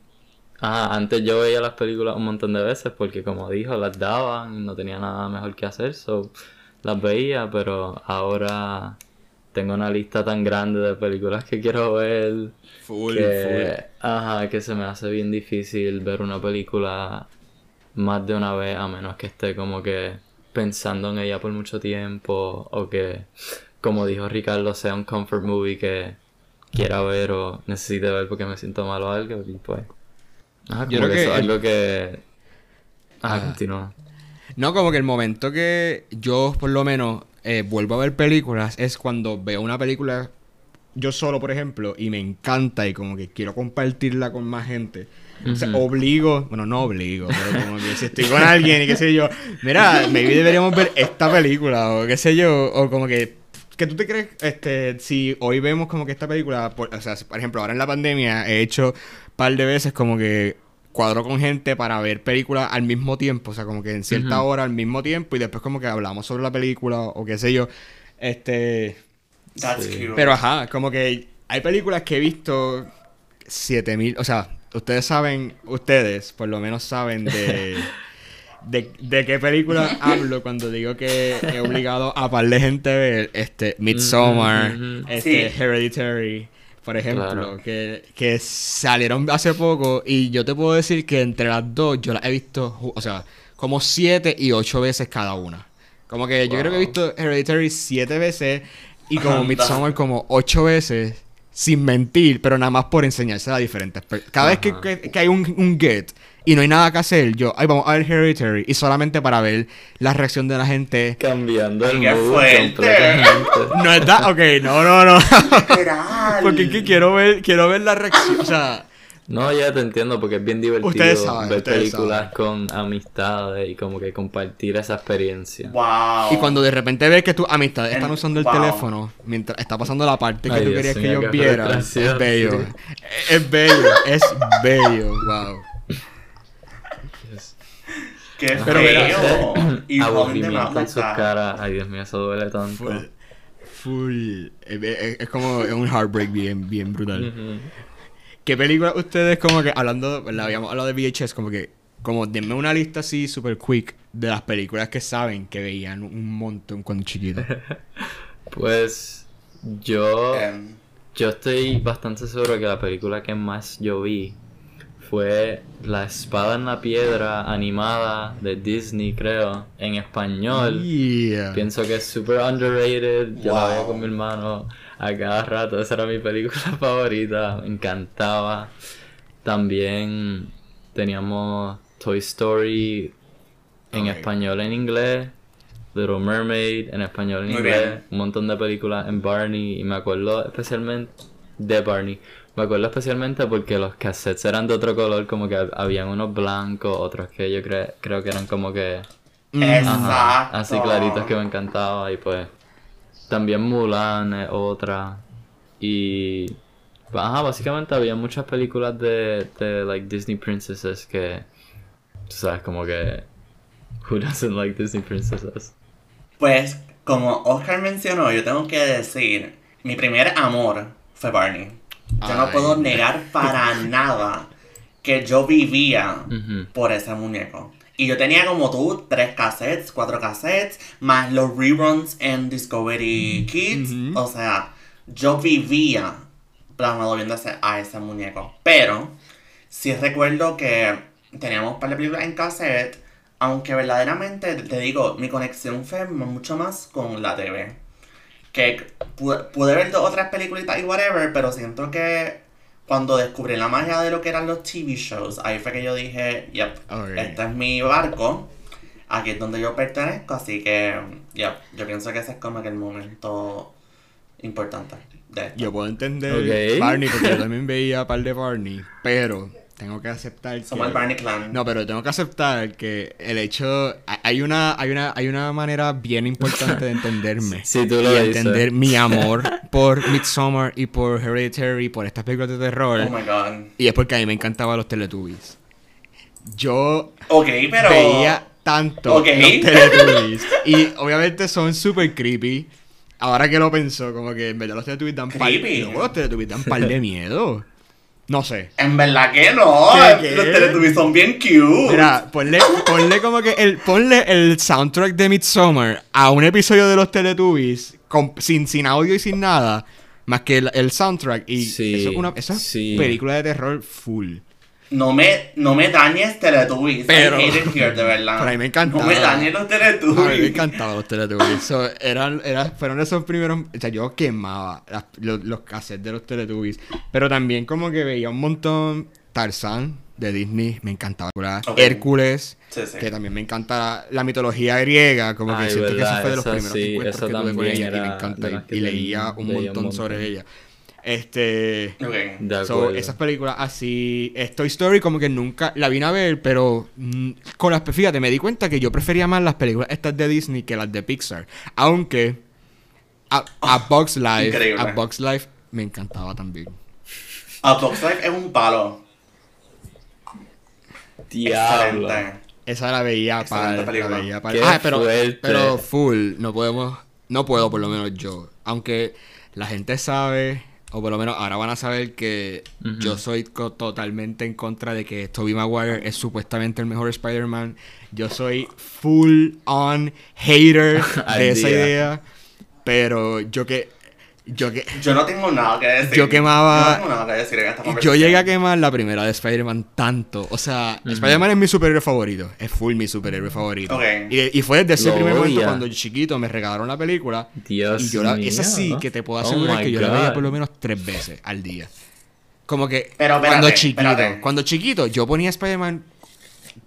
C: ah, antes yo veía las películas un montón de veces porque como dijo, las daban y no tenía nada mejor que hacer, so las veía, pero ahora tengo una lista tan grande de películas que quiero ver
A: Full,
C: que,
A: full.
C: ajá, que se me hace bien difícil ver una película más de una vez a menos que esté como que pensando en ella por mucho tiempo o que, como dijo Ricardo, sea un comfort movie que quiera ver o necesite ver porque me siento mal o algo y pues... Ajá,
A: Yo creo
C: que eso es algo que... Ajá,
A: Ajá.
C: continúa.
A: No, como que el momento que yo, por lo menos, eh, vuelvo a ver películas es cuando veo una película yo solo, por ejemplo, y me encanta y como que quiero compartirla con más gente. O sea, obligo, bueno, no obligo, pero como que si estoy con alguien y qué sé yo, mira, maybe deberíamos ver esta película o qué sé yo, o como que, que tú te crees, este, si hoy vemos como que esta película, por, o sea, por ejemplo, ahora en la pandemia he hecho un par de veces como que cuadro con gente para ver películas al misma tiempo, o sea, como que en cierta hora al mismo tiempo y después como que hablamos sobre la película o qué sé yo, este...
B: That's
C: Sí.
B: cute.
A: Pero ajá, como que hay películas que he visto 7000, o sea, ustedes saben, ustedes por lo menos saben de, de, de qué película hablo cuando digo que he obligado a par de gente a ver este Midsommar,
C: ujú.
A: este
B: Sí.
A: Hereditary, por ejemplo,
C: Claro.
A: que, que salieron hace poco y yo te puedo decir que entre las dos yo las he visto, o sea, como siete y ocho veces cada una. Como que yo creo que he visto Hereditary siete veces y como. Midsommar como ocho veces, sin mentir, pero nada más por enseñarse a diferentes Cada vez que- que hay un, un get y no hay nada que hacer, yo, ay, vamos a ver Hereditary y solamente para ver la reacción de la gente.
C: Cambiando el completamente.
A: No está, ok, no, no, no. Porque es que quiero ver, quiero ver la reacción, o sea,
C: No, ya te entiendo, porque es bien divertido
A: Ustedes saben,
C: ver
A: ustedes
C: películas
A: saben.
C: con amistades y como que compartir esa experiencia.
B: Wow.
A: y cuando de repente ves que tus amistades están usando el
B: wow.
A: teléfono mientras está pasando la parte que
C: Ay,
A: tú
C: Dios
A: querías que ellos vieran, es bello.
C: sí.
A: Es bello, es bello, wow.
B: Qué
A: Pero mira,
B: feo. y
C: aburrimiento en sus caras. Ay, Dios mío, eso duele tanto.
A: Full, full. Es, es- es como un heartbreak bien, bien brutal. ¿Qué película ustedes como que hablando, habíamos hablado de VHS, como que, como denme una lista así super quick de las películas que saben que veían un montón cuando chiquitos.
C: Pues yo,
B: Em,
C: yo estoy bastante seguro que la película que más yo vi fue La espada en la piedra animada de Disney, creo, en español.
A: Yeah.
C: Pienso que es super underrated. Yo la
B: Wow.
C: con mi hermano a cada rato. Esa era mi película favorita. Me encantaba. También teníamos Toy Story en
A: Ok.
C: español en inglés. Little Mermaid en español en
B: Muy
C: inglés.
B: bien.
C: Un montón de películas en Barney. Y me acuerdo especialmente de Barney. Me acuerdo especialmente porque los cassettes eran de otro color. Como que habían unos blancos, otros que yo cre- creo que eran como que
A: Mm.
B: Exacto.
C: Ajá, así claritos que me encantaba y pues también Mulan es otra y ajá, básicamente había muchas películas de, de like Disney princesses que tú sabes como que who doesn't like Disney princesses
B: Pues, como Oscar mencionó, yo tengo que decir, mi primer amor fue Barney. Yo no puedo negar para nada que yo vivía por ese muñeco. Y yo tenía como tú, tres cassettes, cuatro cassettes, más los reruns en Discovery Kids. O sea, yo vivía plasmado viendo a ese muñeco. Pero, sí recuerdo que teníamos un par de películas en cassette, aunque verdaderamente, te digo, mi conexión fue mucho más con la TV. Que pude, pude ver dos otras películas y whatever, pero siento que cuando descubrí la magia de lo que eran los TV shows, ahí fue que yo dije, yep, este es mi barco, aquí es donde yo pertenezco, así que, yep, yo pienso que ese es como que el momento importante de esto.
A: Yo puedo entender. Barney porque yo también veía par de Barney, pero tengo que aceptar
B: Somos
A: que
B: el Barney Clan.
A: No, pero tengo que aceptar que el hecho hay- una hay una hay una manera bien importante de entenderme.
C: Si tú lo
A: y entender mi amor por Midsommar y por Hereditary, por estas películas de terror.
B: Oh my god.
A: Y es porque a mí me encantaban los Teletubbies. Yo
B: Ok, pero...
A: veía tanto los Teletubbies. y obviamente son súper creepy. Ahora que lo pienso, como que en verdad los Teletubbies dan par los Teletubbies dan par de miedo. No sé.
B: En verdad que no.
A: ¿Qué, qué?
B: Los Teletubbies son bien cute.
A: Mira, ponle, ponle como que el, ponle el soundtrack de Midsommar a un episodio de los Teletubbies con- sin, sin audio y sin nada, más que el, el soundtrack. Y
C: Sí,
A: eso es una eso es
C: sí.
A: película de terror full.
B: No me, no me dañes Teletubbies.
A: Pero-
B: I hate it here, de verdad.
A: Pero a mí me encantaba.
B: No me dañes los
A: A mí me
B: Teletubbies.
A: encantaban los Teletubbies. So, eran, era- fueron esos primeros. O sea, yo quemaba las- los, los cassettes de los Teletubbies. Pero también, como que veía un montón. Tarzán de Disney, me encantaba.
B: Ok.
A: Hércules,
B: Sí, sí.
A: que también me encanta la mitología griega. Como que
C: Ay,
A: siento que eso
C: verdad,
A: fue de los primeros
C: sí,
A: encuentros que tuve con ella. Y me encanta. Y,
C: que
A: y leía un
C: leía un
A: montón sobre
C: montón.
A: ella. Este.
B: Ok.
C: De
A: So,
C: acuerdo.
A: esas películas así, eh, Toy Story como que nunca la vine a ver, pero mm, con las, fíjate, me di cuenta que yo prefería más las películas estas de Disney que las de Pixar, aunque a, a Bugs Life,
B: increíble.
A: a Bugs Life me encantaba también.
B: A Box Life es un palo.
C: Diablo.
B: Excelente.
A: Esa la veía para, la
B: película.
A: veía para.
C: Qué
A: Ah, pero, pero full, no podemos, no puedo por lo menos yo, aunque la gente sabe o por lo menos ahora van a saber que yo soy totalmente en contra de que Tobey Maguire es supuestamente el mejor Spider-Man. Yo soy full on hater de esa idea. Pero yo que. Yo que.
B: Yo no tengo nada que decir.
A: Yo quemaba-
B: Yo no tengo nada que decir en esta
A: Yo llegué a quemar la primera de Spider-Man tanto. O sea,
C: Ujú.
A: Spider-Man es mi superhéroe favorito. Es full mi superhéroe favorito. Y, y fue desde ese
C: Lo
A: primer momento cuando chiquito me regalaron la película.
C: Dios
A: y yo la, esa sí que te puedo
C: Oh
A: asegurar que yo la veía por lo menos tres veces al día. Como que
B: Pero espérate,
A: cuando chiquito,
B: espérate.
A: cuando chiquito, yo ponía Spider-Man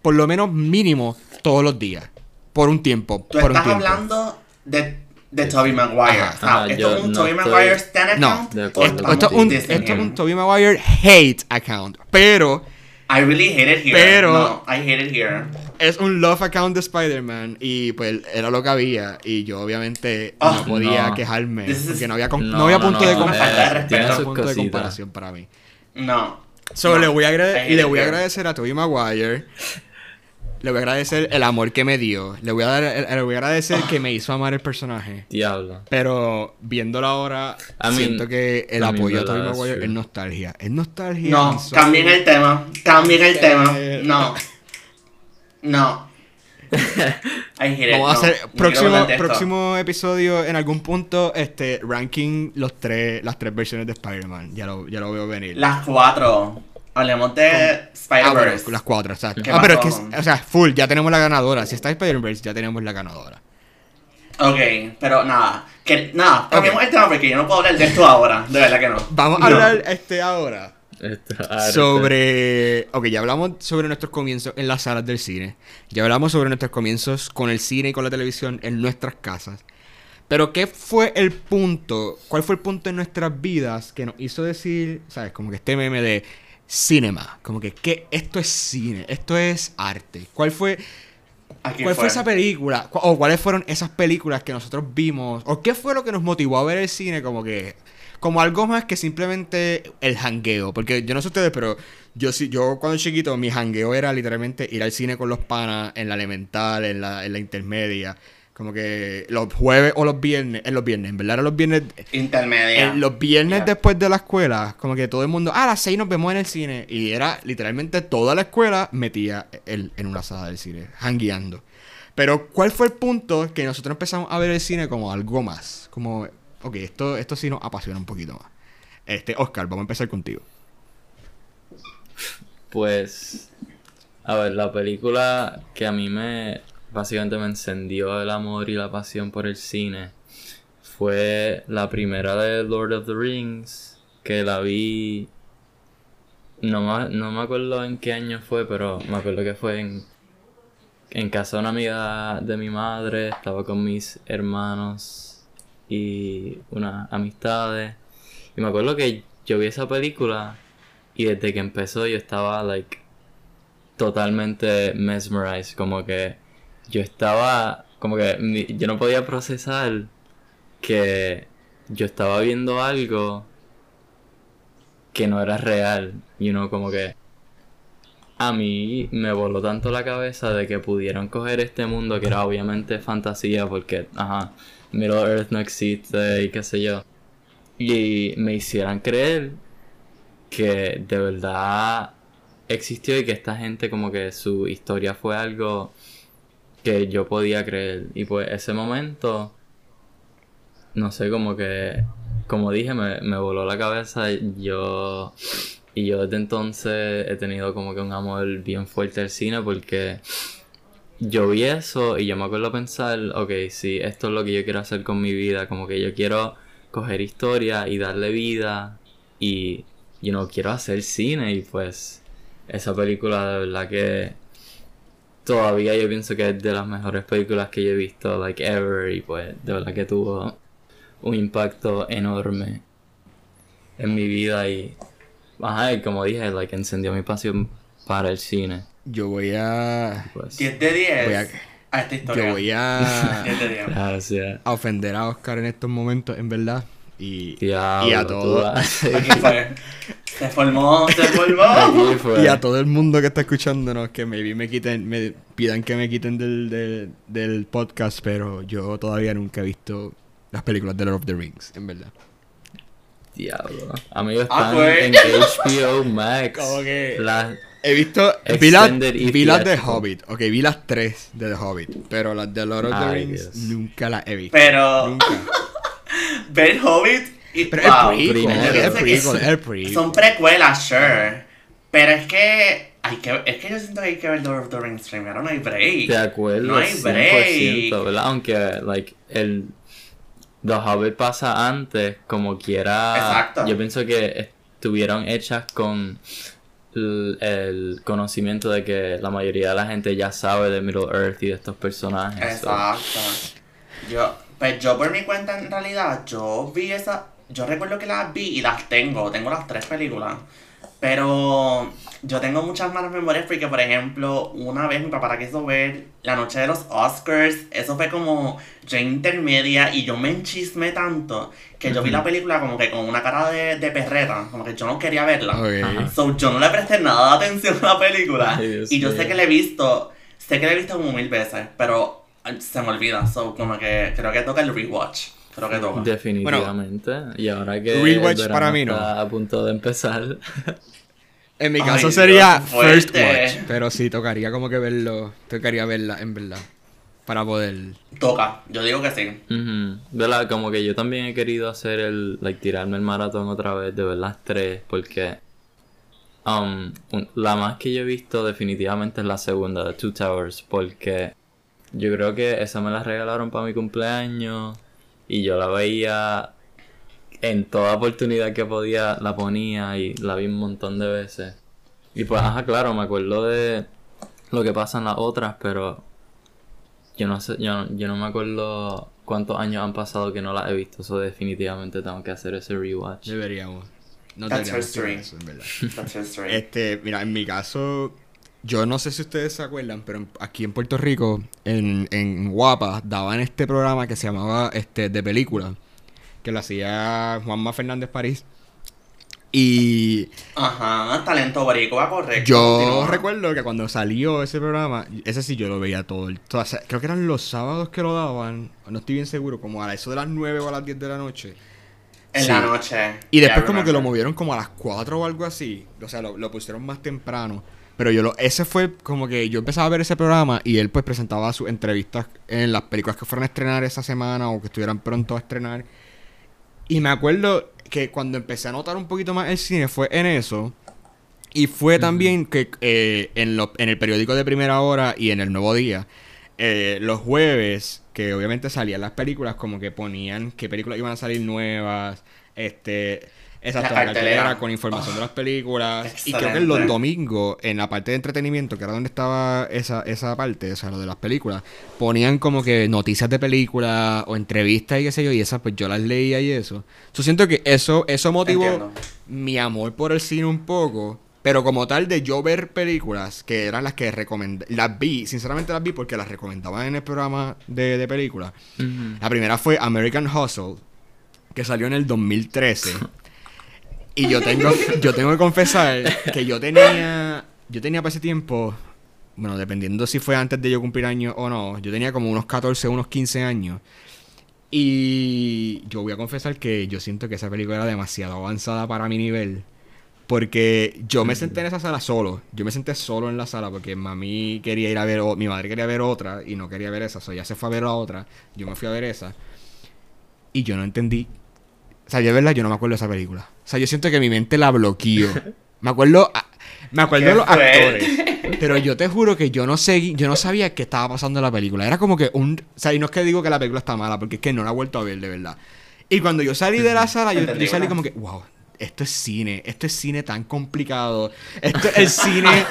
A: por lo menos mínimo todos los días. Por un tiempo.
B: Tú
A: por un
B: estás
A: tiempo.
B: hablando de, de Tobey Maguire.
A: Ajá.
B: Sea,
C: Ah,
B: ¿Esto es un
C: no
B: Tobey
C: estoy-
B: Maguire Stan account?
C: De
B: ¿O
C: acuerdo
A: Esto, es un,
B: Disney
A: esto es un
B: here?
A: Tobey Maguire hate account. Pero
B: I really hate it here.
A: Pero-
B: No, I hate it here.
A: es un love account de Spider-Man y pues era lo que había y yo obviamente
B: Ah,
A: no podía
C: no.
A: quejarme
B: is-
A: porque no había, no,
C: No,
A: había punto
C: no,
A: de comparación.
C: tiene
A: No había punto de comparación para mí.
B: No.
A: So,
B: No.
A: le voy a agrade-
B: I hate
A: y le
B: it
A: voy a
B: here.
A: agradecer a Tobey Maguire. Le voy a agradecer el amor que me dio. Le voy a, dar, le voy a agradecer que me hizo amar el personaje.
C: Diablo.
A: Pero viéndolo ahora,
C: I mean,
A: siento que el
C: I mean,
A: apoyo a Tobey Maguire es nostalgia. Es nostalgia.
B: No, cambien el tema. Cambien el tema.
A: Eh,
B: No. No. It.
A: Vamos a hacer próximo, próximo episodio en algún punto este ranking los tres las tres versiones de Spider-Man. Ya lo, ya lo veo venir.
B: Las cuatro. Hablemos de
A: Ah, bueno,
B: Spider-Verse.
A: las cuatro, exacto.
B: ¿Qué
A: Ah, pero es que, o sea, full, ya tenemos la ganadora. Si está Spider-Verse, ya tenemos la ganadora.
B: Ok, pero nada. Que, nada, cambiemos
A: Ok.
B: el tema porque yo no puedo hablar de esto ahora. De verdad que no.
A: Vamos a
B: No.
A: hablar este ahora
C: Esto- arte.
A: sobre. Ok, ya hablamos sobre nuestros comienzos en las salas del cine. Ya hablamos sobre nuestros comienzos con el cine y con la televisión en nuestras casas. Pero, ¿qué fue el punto? ¿Cuál fue el punto en nuestras vidas que nos hizo decir, ¿sabes? Como que este meme de cinema. Como que, ¿qué? Esto es cine, esto es arte. ¿Cuál fue,
B: Aquí
A: ¿Cuál fue esa película? Cu- ¿O cuáles fueron esas películas que nosotros vimos? ¿O qué fue lo que nos motivó a ver el cine como que... Como algo más que simplemente el jangueo. Porque yo no sé ustedes, pero yo sí, yo cuando chiquito, mi jangueo era literalmente ir al cine con los panas en la elemental, en la, en la intermedia. Como que los jueves o los viernes, en los viernes, en verdad eran los viernes,
B: Intermedia.
A: en los viernes
B: Yeah.
A: después de la escuela, como que todo el mundo, ah, a las seis nos vemos en el cine. Y era literalmente toda la escuela metía el- en una sala del cine, hangueando. Pero, ¿cuál fue el punto que nosotros empezamos a ver el cine como algo más? Como, ok, esto, esto sí nos apasiona un poquito más. Este, Oscar, vamos a empezar contigo.
C: Pues, a ver, la película que a mí me, básicamente me encendió el amor y la pasión por el cine fue la primera de Lord of the Rings, que la vi, no me, no me acuerdo en qué año fue, pero me acuerdo que fue en, en casa de una amiga de mi madre, estaba con mis hermanos y unas amistades. Y me acuerdo que yo vi esa película y desde que empezó yo estaba, like, totalmente mesmerized. Como que yo estaba, como que yo no podía procesar que yo estaba viendo algo que no era real. You know, como que a mí me voló tanto la cabeza de que pudieran coger este mundo que era obviamente fantasía porque, ajá, Middle Earth no existe y qué sé yo. Y me hicieran creer que de verdad existió y que esta gente como que su historia fue algo que yo podía creer. Y pues ese momento, no sé, como que, como dije, me, me voló la cabeza. Yo, y yo desde entonces he tenido como que un amor bien fuerte al cine porque yo vi eso y yo me acuerdo pensar, ok, sí, esto es lo que yo quiero hacer con mi vida, como que yo quiero coger historia y darle vida y yo no quiero hacer cine y pues esa película de verdad que todavía yo pienso que es de las mejores películas que yo he visto, like ever, y pues de verdad que tuvo un impacto enorme en mi vida y, ajá, y como dije, like encendió mi pasión para el cine.
A: Yo voy a.
C: Pues,
B: 10 de 10
A: Voy a-
B: a esta historia.
A: Yo voy a.
B: 10 de 10.
C: gracias.
A: a ofender a Oscar en estos momentos, en verdad. Y,
C: Diablo,
A: y a todo.
C: vas-
B: Aquí fue. Se formó, se formó.
A: Y a todo el mundo que está escuchándonos, que maybe me quiten, me pidan que me quiten del, del, del podcast, pero yo todavía nunca he visto las películas de Lord of the Rings, en verdad.
C: Diablo. Amigos,
B: Ah,
C: están
B: pues.
C: en HBO Max.
A: Como que-
C: Las-
A: He visto, vi, las- vi las de. Hobbit, ok, vi las tres de The Hobbit, pero las de Lord of the
C: Ay,
A: Rings
C: Dios.
A: nunca las he visto.
B: Pero
A: Nunca.
B: ver Hobbit y
A: Pero
B: wow.
A: prequel, prequel, prequel.
B: Son precuelas, sure. Pero es que hay que es que yo siento que hay que ver Lord of the Rings primero, no hay break.
C: De acuerdo,
B: No hay
C: 100%,
B: break.
C: ¿verdad? Aunque, like, el The Hobbit pasa antes, como quiera.
B: Exacto.
C: Yo pienso que estuvieron hechas con el, el conocimiento de que la mayoría de la gente ya sabe de Middle Earth y de estos personajes. so-
B: Exacto. Yo, pues yo por mi cuenta en realidad, yo vi esa, yo recuerdo que las vi y las tengo, tengo las tres películas. Pero yo tengo muchas malas memorias porque, por ejemplo, una vez mi papá la quiso ver la noche de los Oscars. Eso fue como yo intermedia y yo me enchismé tanto que yo vi la película como que con una cara de, de perreta, como que yo no quería verla.
A: Ok.
C: Ajá.
B: So, yo no le presté nada de atención a la película.
C: Ay,
B: y yo sé que la he visto, sé que la he visto como mil veces, pero se me olvida. So, como que creo que toca el rewatch. Creo que toca.
C: Definitivamente. y ahora que
A: Rewatch
C: el verano
A: para mí no.
C: está a punto de empezar.
A: En mi
B: Ay,
A: caso
B: Dios,
A: sería First. Watch, pero sí, tocaría como que verlo, tocaría verla, en verdad, para poder...
B: Toca, yo digo que sí.
C: ¿Verdad? Como que yo también he querido hacer el, like, tirarme el maratón otra vez de ver las tres, porque um, un- la más que yo he visto definitivamente es la segunda, de Two Towers, porque yo creo que esa me la regalaron para mi cumpleaños y yo la veía en toda oportunidad que podía, la ponía y la vi un montón de veces. Y pues, ajá, claro, me acuerdo de lo que pasa en las otras, pero yo no sé, yo, no- yo no me acuerdo cuántos años han pasado que no las he visto, eso definitivamente tengo que hacer ese rewatch.
A: Deberíamos. No
B: That's history.
A: hacer eso, en verdad.
B: That's history.
A: Este, mira, en mi caso, yo no sé si ustedes se acuerdan, pero aquí en Puerto Rico, en, en Guapa, daban este programa que se llamaba este de película, que lo hacía Juanma Fernández París. Y
B: Ajá, talento boricua, correcto.
A: yo recuerdo que cuando salió ese programa, ese sí yo lo veía todo. el- todo- o sea, creo que eran los sábados que lo daban, no estoy bien seguro, como a eso de las 9 o a las 10 de la noche.
B: En
A: Sí.
B: la noche.
A: Y después como que lo movieron como a las 4 o algo así. O sea, lo, lo pusieron más temprano. Pero yo lo, ese fue como que yo empezaba a ver ese programa y él pues presentaba sus entrevistas en las películas que fueron a estrenar esa semana o que estuvieran pronto a estrenar. Y me acuerdo que cuando empecé a notar un poquito más el cine fue en eso. Y fue también que eh, en, lo- en el periódico de primera hora y en el nuevo día, eh, los jueves, que obviamente salían las películas, como que ponían qué películas iban a salir nuevas, este, exacto,
B: La cartelera.
A: cartelera con información de las películas. Y creo que
B: Excelente.
A: los domingos, en la parte de entretenimiento, que era donde estaba esa, esa parte, o sea, lo de las películas, ponían como que noticias de películas o entrevistas y qué sé yo, y esas pues yo las leía y eso. Yo siento que eso, eso motivó
B: Entiendo.
A: mi amor por el cine un poco. Pero como tal de yo ver películas que eran las que recomendé, las vi, sinceramente las vi porque las recomendaban en el programa de, de películas. La primera fue American Hustle, que salió en el 2013. y yo tengo, yo tengo que confesar que yo tenía, yo tenía para ese tiempo, bueno, dependiendo si fue antes de yo cumplir años o no, yo tenía como unos 14, unos 15 años. Y yo voy a confesar que yo siento que esa película era demasiado avanzada para mi nivel. Porque yo me senté en esa sala solo. Yo me senté solo en la sala porque mami quería ir a ver, mi madre quería ver otra y no quería ver esa. O sea, ella se fue a ver la otra. Yo me fui a ver esa. Y yo no entendí. O sea, yo de verdad, yo no me acuerdo de esa película. O sea, yo siento que mi mente la bloqueó. Me acuerdo, a- me acuerdo de los actores. Pero yo te juro que yo no seguí, yo no sabía qué estaba pasando en la película. Era como que un, o sea, y no es que digo que la película está mala, porque es que no la he vuelto a ver de verdad. Y cuando yo salí de la sala, yo, yo salí como que, wow, esto es cine, esto es cine tan complicado. Esto es el cine,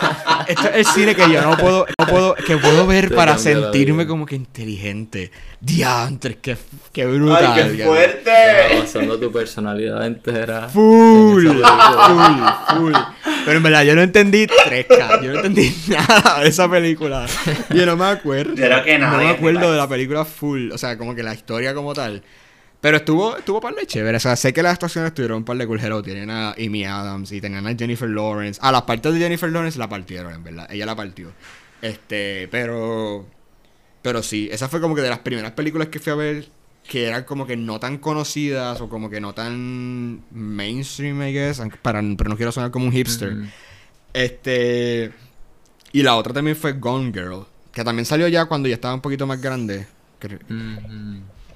A: esto es el cine que yo no puedo, no puedo, que puedo ver
C: Te
A: para sentirme como que inteligente. Diantres, qué, qué brutal.
B: ¡Ay, qué fuerte!
C: basando tu personalidad entera.
A: Full,
C: en
A: full, full. Pero en verdad, yo no entendí 3K. Yo no entendí nada de esa película. Yo no me acuerdo.
B: Yo creo que
A: No me acuerdo de la película full. O sea, como que la historia como tal. Pero estuvo, estuvo par de chévere. O sea, sé que las actuaciones tuvieron un par de cool. Tienen a Amy Adams y tenían a Jennifer Lawrence. A las partes de Jennifer Lawrence la partieron, en verdad. Ella la partió. Este, pero. Pero sí, esa fue como que de las primeras películas que fui a ver que eran como que no tan conocidas o como que no tan mainstream, I guess. Para, pero no quiero sonar como un hipster. Este. Y la otra también fue Gone Girl. Que también salió ya cuando ya estaba un poquito más grande. Que-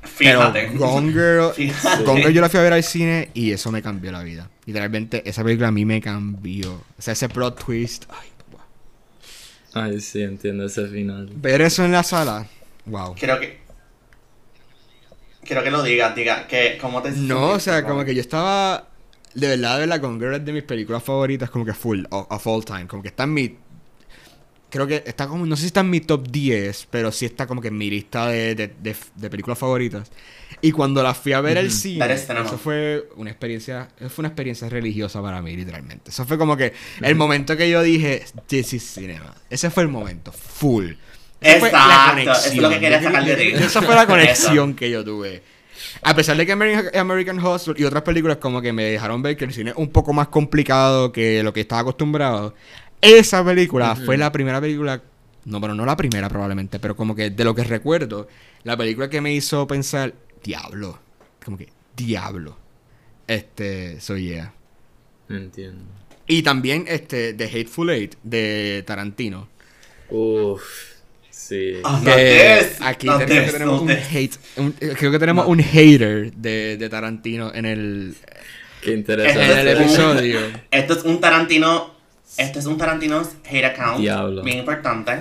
C: Ujú.
A: Pero Gone Girl.
B: Fíjate.
A: Gone Girl yo la fui a ver al cine y eso me cambió la vida. Literalmente, esa película a mí me cambió. O sea, ese plot twist. Ay, wow.
C: Ay, sí, entiendo ese final.
A: Ver eso en la sala. Wow.
B: Quiero que. Quiero que lo digas, diga, que ¿cómo te
A: No, o sea, como que yo estaba. De verdad, de verdad, Gone Girl es de mis películas favoritas, como que full, of, of all time. Como que está en mi. Creo que está como. No sé si está en mi top 10, pero sí está como que en mi lista de, de, de- de películas favoritas. Y cuando la fui a ver al
C: Ujú.
A: cine, eso fue una experiencia. Eso fue una experiencia religiosa para mí, literalmente. Eso fue como que el momento que yo dije, This is cinema. Ese fue el momento, full. Esa fue
B: Exacto, eso es lo que quería sacar de ti.
A: Esa fue la conexión que yo tuve. A pesar de que American Hustle y otras películas como que me dejaron ver que el cine es un poco más complicado que lo que estaba acostumbrado, esa película fue la primera película, no, pero no la primera probablemente, pero como que de lo que recuerdo, la película que me hizo pensar, diablo, como que, diablo. Este, so yeah.
C: Entiendo.
A: Y también este, The Hateful Eight de Tarantino.
C: Uff, sí.
B: Ah,
A: aquí creo que tenemos un hate, un- creo que tenemos un hater de, de Tarantino en el,
C: Qué
A: en
C: interesante.
A: el episodio.
B: Esto es un Tarantino. Este es un Tarantino hate account.
C: Diablo.
B: Bien importante.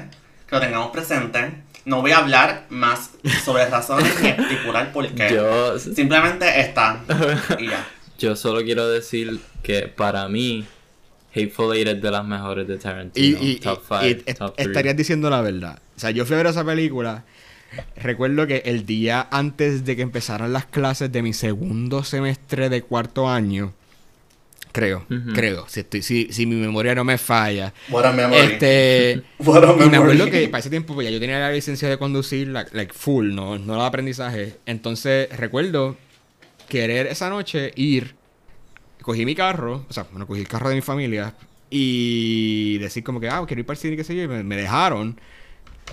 B: Que lo tengamos presente. No voy a hablar más sobre razones ni estipular por qué.
C: Yo,
B: Simplemente está. Y ya.
C: yo solo quiero decir que para mí, Hateful Eight es de las mejores de Tarantino.
A: y-
C: top
A: y-
C: 5,
A: y est-
C: top 3.
A: estarías diciendo la verdad. O sea, yo fui a ver esa película. Recuerdo que el día antes de que empezaran las clases de mi segundo semestre de cuarto año, creo, creo, si, estoy, si, si mi memoria no me falla,
B: What a memory.
A: este,
B: What a
A: Y me acuerdo que para ese tiempo pues, ya yo tenía la licencia de conducir, la- like full, no, no la de aprendizaje. Entonces recuerdo querer esa noche ir, cogí mi carro, o sea, bueno, cogí el carro de mi familia y decir como que, ah, quiero ir para el cine, qué sé yo, y me, me dejaron.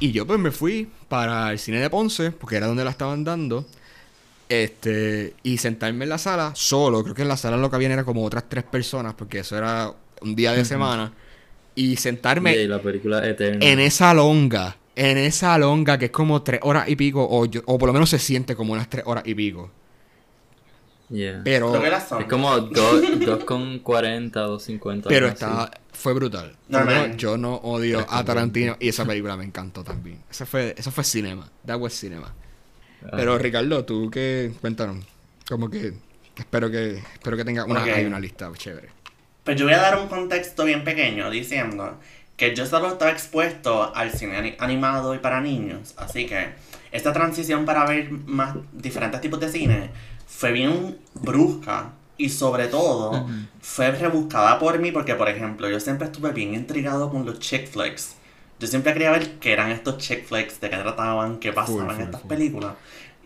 A: Y yo pues me fui para el cine de Ponce, porque era donde la estaban dando. Este, y sentarme en la sala solo, creo que en la sala lo que habían era como otras tres personas, porque eso era un día de semana. Y sentarme
C: Y la película Eterna.
A: en esa longa, en esa longa que es como tres horas y pico, o, yo- o por lo menos se siente como unas tres horas y pico.
C: Yeah.
A: Pero.
C: Es como 2 con 40, 2.50.
A: pero
C: así.
A: está, fue brutal. No- Yo no odio a Tarantino y esa película me encantó también. Eso fue, eso fue cinema. That was cinema.
C: Ah,
A: Pero Ricardo, tú que cuéntanos, como que espero que espero que tenga una,
B: Ok.
A: hay una lista chévere.
B: Pues yo voy a dar un contexto bien pequeño diciendo que yo solo estaba expuesto al cine ani- animado y para niños. Así que esta transición para ver más diferentes tipos de cine fue bien brusca y sobre todo fue rebuscada por mí porque, por ejemplo, yo siempre estuve bien intrigado con los chick flicks. Yo siempre quería ver qué eran estos chick flicks, de qué trataban, qué pasaban en estas películas.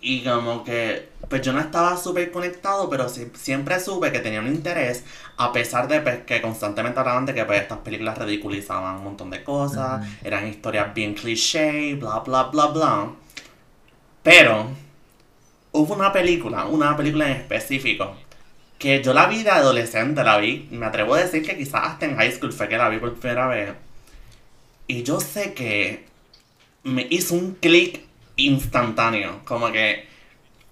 B: Y como que, pues yo no estaba súper conectado, pero siempre supe que tenía un interés, a pesar de pues, que constantemente hablaban de que pues, estas películas ridiculizaban un montón de cosas, eran historias bien cliché, bla, bla, bla, bla. Pero hubo una película, una película en específico, que yo la vi de adolescente, la vi, me atrevo a decir que quizás hasta en high school fue que la vi por primera vez. Y yo sé que me hizo un clic instantáneo, como que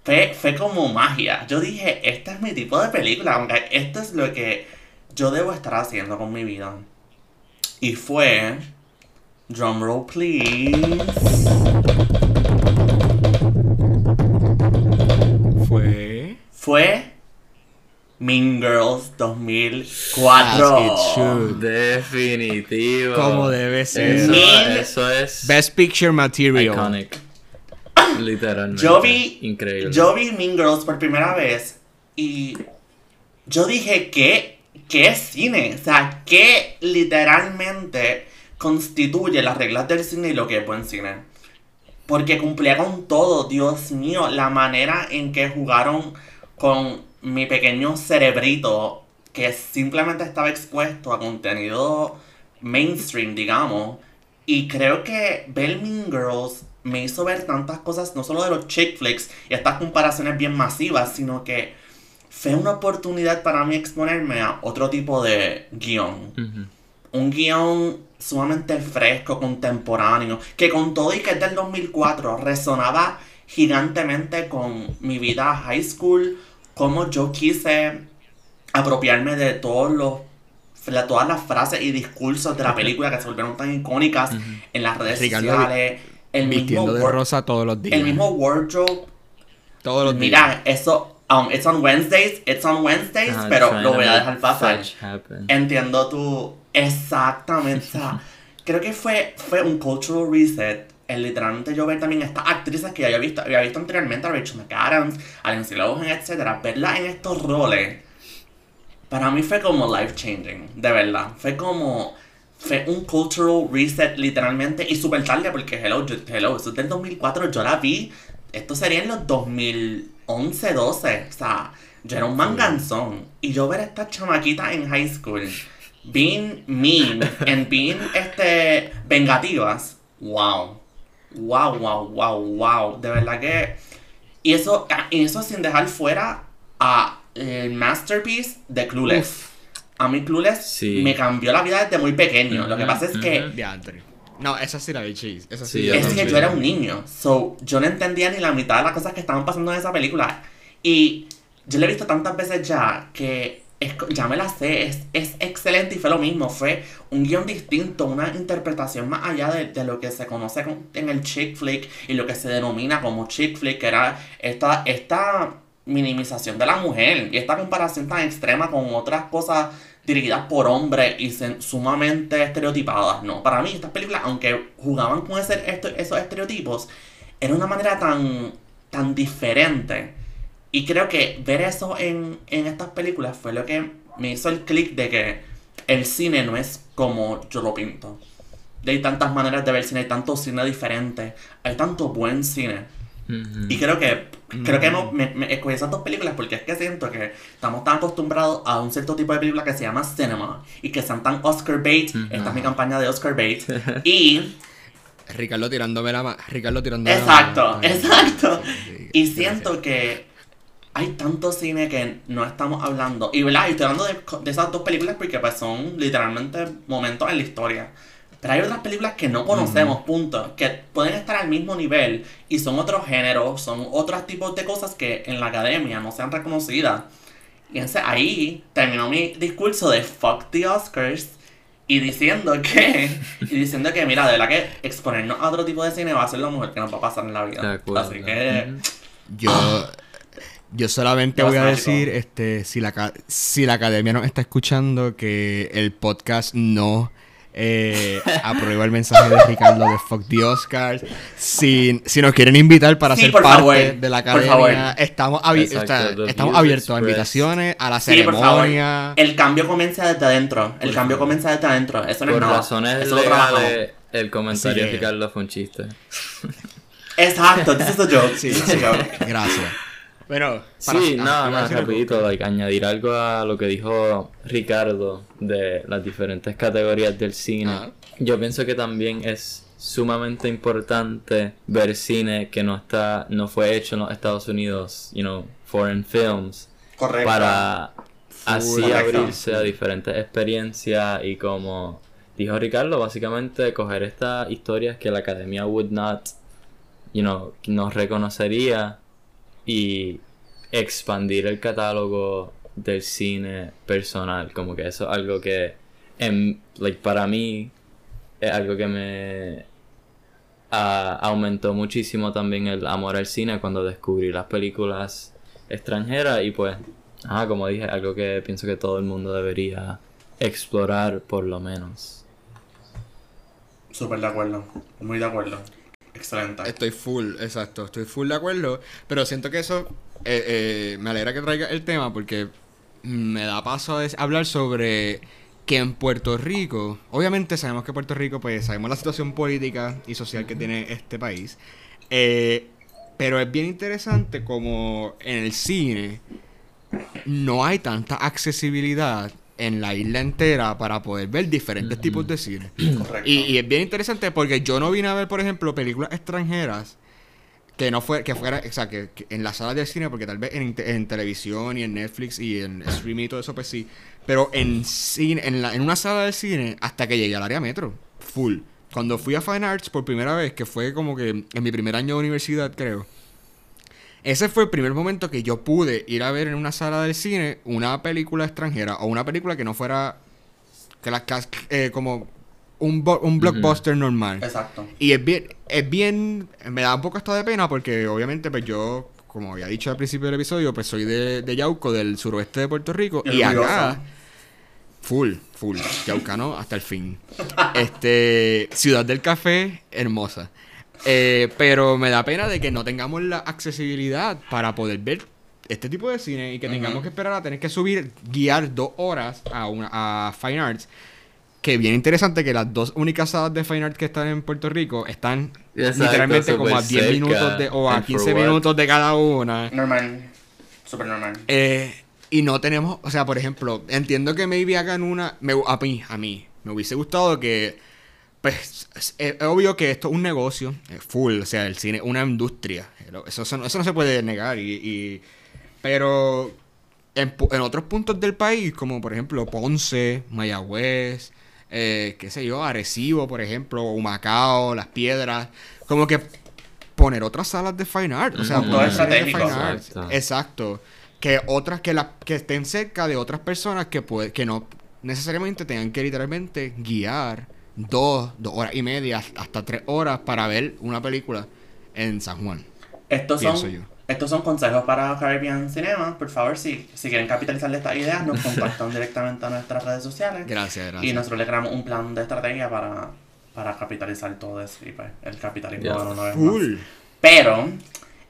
B: fue, fue como magia. Yo dije, este es mi tipo de película, aunque esto es lo que yo debo estar haciendo con mi vida. Y fue, drumroll please.
A: Fue.
B: Fue Mean Girls 2004.
A: As it should.
C: Definitivo.
A: Como debe ser.
C: Eso,
B: Mean-
C: eso es
A: Best Picture Material.
C: iconic. Literalmente.
B: Yo vi,
C: Increíble.
B: yo vi Mean Girls por primera vez y yo dije que qué es cine, o sea, que literalmente constituye las reglas del cine y lo que es buen cine. Porque cumplía con todo, Dios mío, la manera en que jugaron con mi pequeño cerebrito que simplemente estaba expuesto a contenido mainstream, digamos. Y creo que Mean Girls me hizo ver tantas cosas, no solo de los chick flicks y estas comparaciones bien masivas, sino que fue una oportunidad para mí exponerme a otro tipo de
C: guion.
B: Un guion sumamente fresco, contemporáneo, que con todo y que es del 2004 resonaba gigantemente con mi vida high school, como yo quise apropiarme de todos los de todas las frases y discursos de la película que se volvieron tan icónicas en las redes
A: Ricardo
B: sociales. El mismo,
A: de rosa todos los días.
B: el mismo wardrobe
A: Todos los días.
B: Mira, eso, um, it's on Wednesdays, it's on Wednesdays,
C: Ajá,
B: pero lo voy a dejar pasar. Entiendo tu, exactamente, o sea, creo que fue, fue un cultural reset, el literalmente yo ver también estas actrices que ya había visto, había visto anteriormente, a Rachel McAdams, a Lindsay Lohan, etcétera, verlas en estos roles, para mí fue como life changing, de verdad, fue como, fue un cultural reset literalmente, y súper tarde porque hello, yo- hello, eso es del 2004, yo la vi, esto sería en los 2011, 12, o sea, yo era un manganzón, y yo ver a esta chamaquita en high school, being mean, and being, este, vengativas, wow, wow, wow, wow, wow, de verdad que, y eso, ah, y eso sin dejar fuera a el masterpiece de Clueless. A mí Clueless
C: Sí.
B: me cambió la vida desde muy pequeño. Lo que pasa es que
C: ujú.
A: Diantre. No, esa sí la vi, cheese. Esa sí.
C: Sí,
B: es que yo era un niño. So, yo no entendía ni la mitad de las cosas que estaban pasando en esa película. Y yo la he visto tantas veces ya que es ya me la sé. Es, es excelente y fue lo mismo. Fue un guion distinto, una interpretación más allá de, de lo que se conoce con- en el chick flick y lo que se denomina como chick flick, que era esta, esta minimización de la mujer y esta comparación tan extrema con otras cosas dirigidas por hombres y sumamente estereotipadas. No, para mí estas películas, aunque jugaban con ese, esos estereotipos, era una manera tan, tan diferente. Y creo que ver eso en, en estas películas fue lo que me hizo el clic de que el cine no es como yo lo pinto. Hay tantas maneras de ver cine, hay tanto cine diferente, hay tanto buen cine. Y creo que creo que hemos- me, me escogí esas dos películas porque es que siento que estamos tan acostumbrados a un cierto tipo de película que se llama cinema y que sean tan Oscar bait. Esta es mi campaña de Oscar bait. y
A: Ricardo tirándome la mano. Ricardo tirándome
B: exacto,
A: la mano.
B: exacto.
A: Sí,
B: Y siento que hay tanto cine que no estamos hablando. Y verdad, y estoy hablando de, de esas dos películas porque pues son literalmente momentos en la historia. Pero hay otras películas que no conocemos, punto. Que pueden estar al mismo nivel y son otros géneros, son otros tipos de cosas que en la academia no sean reconocidas. Y entonces ahí terminó mi discurso de fuck the Oscars y diciendo que, y diciendo que mira, de verdad que exponernos a otro tipo de cine va a ser lo mejor que nos va a pasar en la vida. Así que.
A: Yo, yo solamente voy a decir, este, si la, si la academia nos está escuchando, que el podcast no eh, aprueba el mensaje de Ricardo de Fuck the Oscars. Si, si nos quieren invitar para
B: Sí,
A: ser parte
B: favor,
A: de la
B: por favor.
A: academia, estamos, abi-
C: Exacto,
A: o sea,
C: the
A: estamos abiertos a invitaciones, a la
B: Sí, por favor.
A: ceremonia.
B: El cambio comienza desde adentro. El cambio comienza desde adentro. Eso no
C: Por
B: es nada.
C: razones
B: Eso lo
C: legales, el comentario
A: Así
C: de Ricardo fue un chiste.
B: Exacto, this is a joke.
A: Sí,
B: this is
A: sí,
B: a joke.
A: gracias. Bueno, para-
C: Sí,
A: ah,
C: nada más rapidito, like, añadir algo a lo que dijo Ricardo de las diferentes categorías del cine. Yo pienso que también es sumamente importante ver cine que no está, no fue hecho en los Estados Unidos, you know, foreign films,
B: Correcto.
C: para así
B: Correcto.
C: abrirse a diferentes experiencias y como dijo Ricardo, básicamente coger estas historias que la academia would not, you know, nos reconocería y expandir el catálogo del cine personal, como que eso es algo que en, like, para mí es algo que me aumentó muchísimo también el amor al cine cuando descubrí las películas extranjeras y pues, ah, como dije, algo que pienso que todo el mundo debería explorar por lo menos.
B: Súper de acuerdo. Muy de acuerdo. Excelente.
A: Estoy full, exacto, estoy full de acuerdo, pero siento que eso eh, eh, me alegra que traiga el tema porque me da paso a hablar sobre que en Puerto Rico, obviamente sabemos que Puerto Rico, pues sabemos la situación política y social que tiene este país, eh, pero es bien interesante como en el cine no hay tanta accesibilidad en la isla entera para poder ver diferentes tipos de cine.
B: Correcto.
A: Y, y es bien interesante porque yo no vine a ver, por ejemplo, películas extranjeras que no fue que fuera, o sea, que, que en las salas de cine, porque tal vez en televisión y en Netflix y en streaming y todo eso, pues sí. Pero en cine, en, la, en una sala de cine, hasta que llegué al área metro, full. Cuando fui a Fine Arts por primera vez, que fue como que en mi primer año de universidad, creo. Ese fue el primer momento que yo pude ir a ver en una sala del cine una película extranjera o una película que no fuera que la, cas- eh, como un, bo- un blockbuster normal.
B: Exacto.
A: Y es bien, es bien, me da un poco hasta de pena porque obviamente pues yo, como había dicho al principio del episodio, pues soy de, de Yauco, del suroeste de Puerto Rico. Y acá, full, full, Yaucano hasta el fin. Este, Ciudad del Café, hermosa. Eh, pero me da pena de que no tengamos la accesibilidad para poder ver este tipo de cine y que tengamos que esperar a tener que subir, guiar dos horas a, una, a Fine Arts. Que bien interesante que las dos únicas salas de Fine Arts que están en Puerto Rico están
C: Exacto,
A: literalmente como a
C: súper
A: 10
C: cerca,
A: minutos de, o a
C: and for
A: 15
C: what?
A: minutos de cada una.
B: Normal. Súper normal.
A: Eh, y no tenemos, o sea, por ejemplo, entiendo que maybe hagan una, me, a mí, a mí, me hubiese gustado que, pues, es, es obvio que esto es un negocio, es full, o sea, el cine es una industria, eso, eso, no- eso no se puede negar, y, y- pero en, otros puntos del país, como por ejemplo Ponce, Mayagüez, eh, qué sé yo, Arecibo, por ejemplo, Humacao, Las Piedras, como que poner otras salas de fine art, o sea, poner
B: Todo
A: cine de fine art,
C: Exacto.
A: exacto, que otras que la, que estén cerca de otras personas que puede, que no necesariamente tengan que literalmente guiar dos, dos horas y media hasta tres horas para ver una película en San Juan.
B: Estos
A: Pienso
B: son,
A: yo.
B: estos son consejos para Caribbean Cinema. Por favor, si, si quieren capitalizar de estas ideas, nos contactan directamente a nuestras redes sociales.
A: Gracias, gracias.
B: Y nosotros le creamos un plan de estrategia para, para capitalizar todo eso y pues el capitalismo más.
A: Full.
B: Pero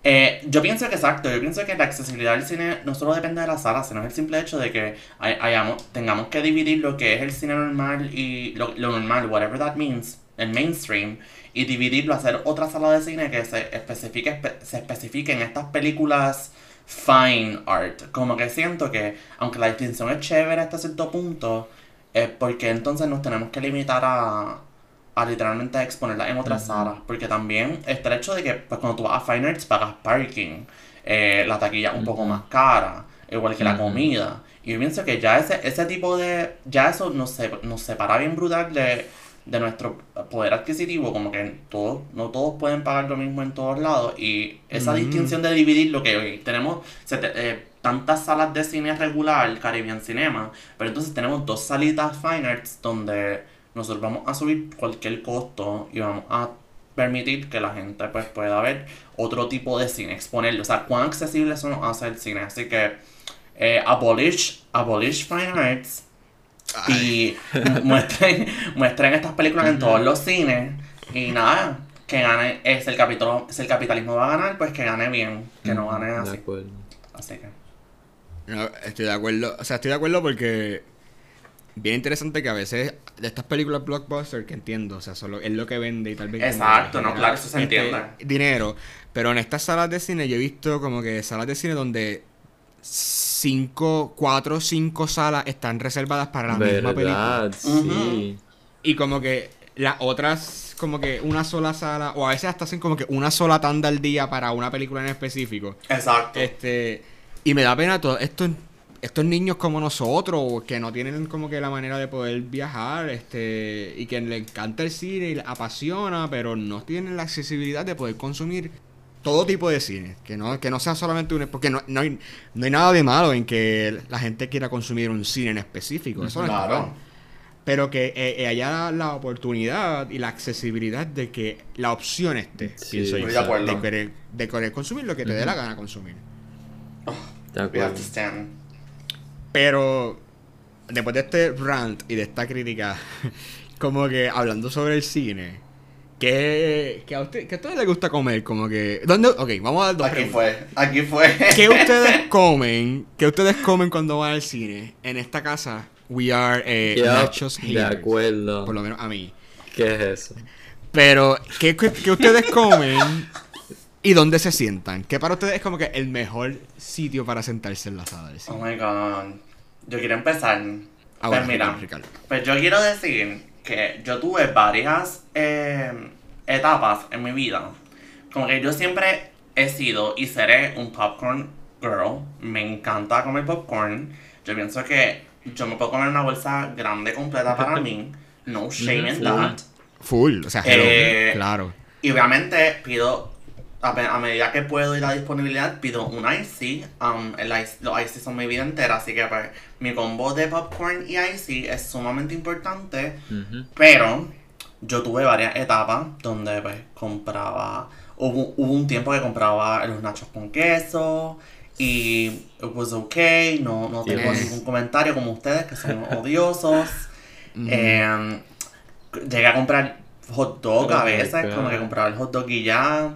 B: eh, yo pienso que exacto, yo pienso que la accesibilidad del cine no solo depende de la sala, sino es el simple hecho de que hay- hayamos, tengamos que dividir lo que es el cine normal y lo, lo normal, whatever that means, el mainstream, y dividirlo, hacer otra sala de cine que se especifique, espe- se especifique en estas películas fine art. Como que siento que, aunque la distinción es chévere hasta cierto punto, es porque entonces nos tenemos que limitar a, a literalmente exponerla en otras salas. Porque también está el hecho de que pues, cuando tú vas a Fine Arts pagas parking, eh, la taquilla un poco más cara, igual que la comida. Y yo pienso que ya ese, ese tipo de. Ya eso nos, se- nos separa bien brutal de, de nuestro poder adquisitivo. Como que todos, no todos pueden pagar lo mismo en todos lados. Y esa
A: Ujú.
B: distinción de dividir lo que hoy tenemos. eh, tantas salas de cine regular, Caribbean Cinema, pero entonces tenemos dos salitas Fine Arts donde nosotros vamos a subir cualquier costo y vamos a permitir que la gente pues pueda ver otro tipo de cine, exponerlo, o sea, cuán accesible eso nos hace el cine, así que eh, abolish, abolish Fine Arts y mu- muestren, muestren estas películas en todos los cines y nada, que gane, es el capítulo, si el capitalismo va a ganar, pues que gane bien, que no gane
C: De
B: así,
C: acuerdo.
B: así que
A: No, estoy de acuerdo. O sea, estoy de acuerdo porque. Bien interesante que a veces de estas películas blockbuster que entiendo, o sea, solo es lo que vende y tal vez.
B: Exacto, no, claro, eso se entiende.
A: Dinero. Pero en estas salas de cine yo he visto como que salas de cine donde cinco, cuatro, cinco salas están reservadas para la misma película.
C: ¿Verdad? Sí.
A: Y como que las otras, como que una sola sala, o a veces hasta hacen como que una sola tanda al día para una película en específico.
B: exacto.
A: Este. Y me da pena todos estos, estos niños como nosotros, que no tienen como que la manera de poder viajar, este, y que les encanta el cine y les apasiona, pero no tienen la accesibilidad de poder consumir todo tipo de cine, que no, que no sea solamente un... Porque no, no, hay, no hay nada de malo en que la gente quiera consumir un cine en específico, eso no
B: Claro.
A: mal. Pero que eh, eh, haya la oportunidad y la accesibilidad de que la opción esté,
C: Sí,
A: pienso yo,
B: estoy de acuerdo.
A: de querer, de querer consumir lo que te dé la gana consumir.
C: De
B: We have
C: acuerdo.
A: Pero después de este rant y de esta crítica, como que hablando sobre el cine, ¿qué, qué a, usted, qué a ustedes les gusta comer? Como que... ¿Dónde? Ok, vamos a dar dos
B: Aquí
A: preguntas.
B: fue, aquí fue.
A: ¿Qué ustedes comen? ¿Qué ustedes comen cuando van al cine? En esta casa, we are eh, nachos
C: de
A: haters.
C: acuerdo.
A: Por lo menos a mí.
C: ¿Qué es eso?
A: Pero, ¿qué, qué, qué ustedes comen y dónde se sientan? ¿Qué para ustedes es como que el mejor sitio para sentarse en la sala del
B: Oh
A: cine?
B: my god. Yo quiero empezar.
A: Ah,
B: pues mira,
A: Ricardo,
B: pues yo quiero decir que yo tuve varias eh, etapas en mi vida. Como que yo siempre he sido y seré un popcorn girl. Me encanta comer popcorn. Yo pienso que yo me puedo comer una bolsa grande completa para mí. No shame in that.
A: Full, o sea, hello,
B: Eh,
A: claro.
B: Y obviamente pido, a, medida que puedo y la disponibilidad, pido un IC. Um, el ice- los IC son mi vida entera, así que pues, mi combo de popcorn y IC es sumamente importante. Pero yo tuve varias etapas donde pues compraba, hubo, hubo un tiempo que compraba los nachos con queso. Y it was okay, no, no tengo ningún comentario como ustedes que son odiosos. Eh, llegué a comprar hot dog a
C: Oh
B: veces, como que compraba el hot dog y ya.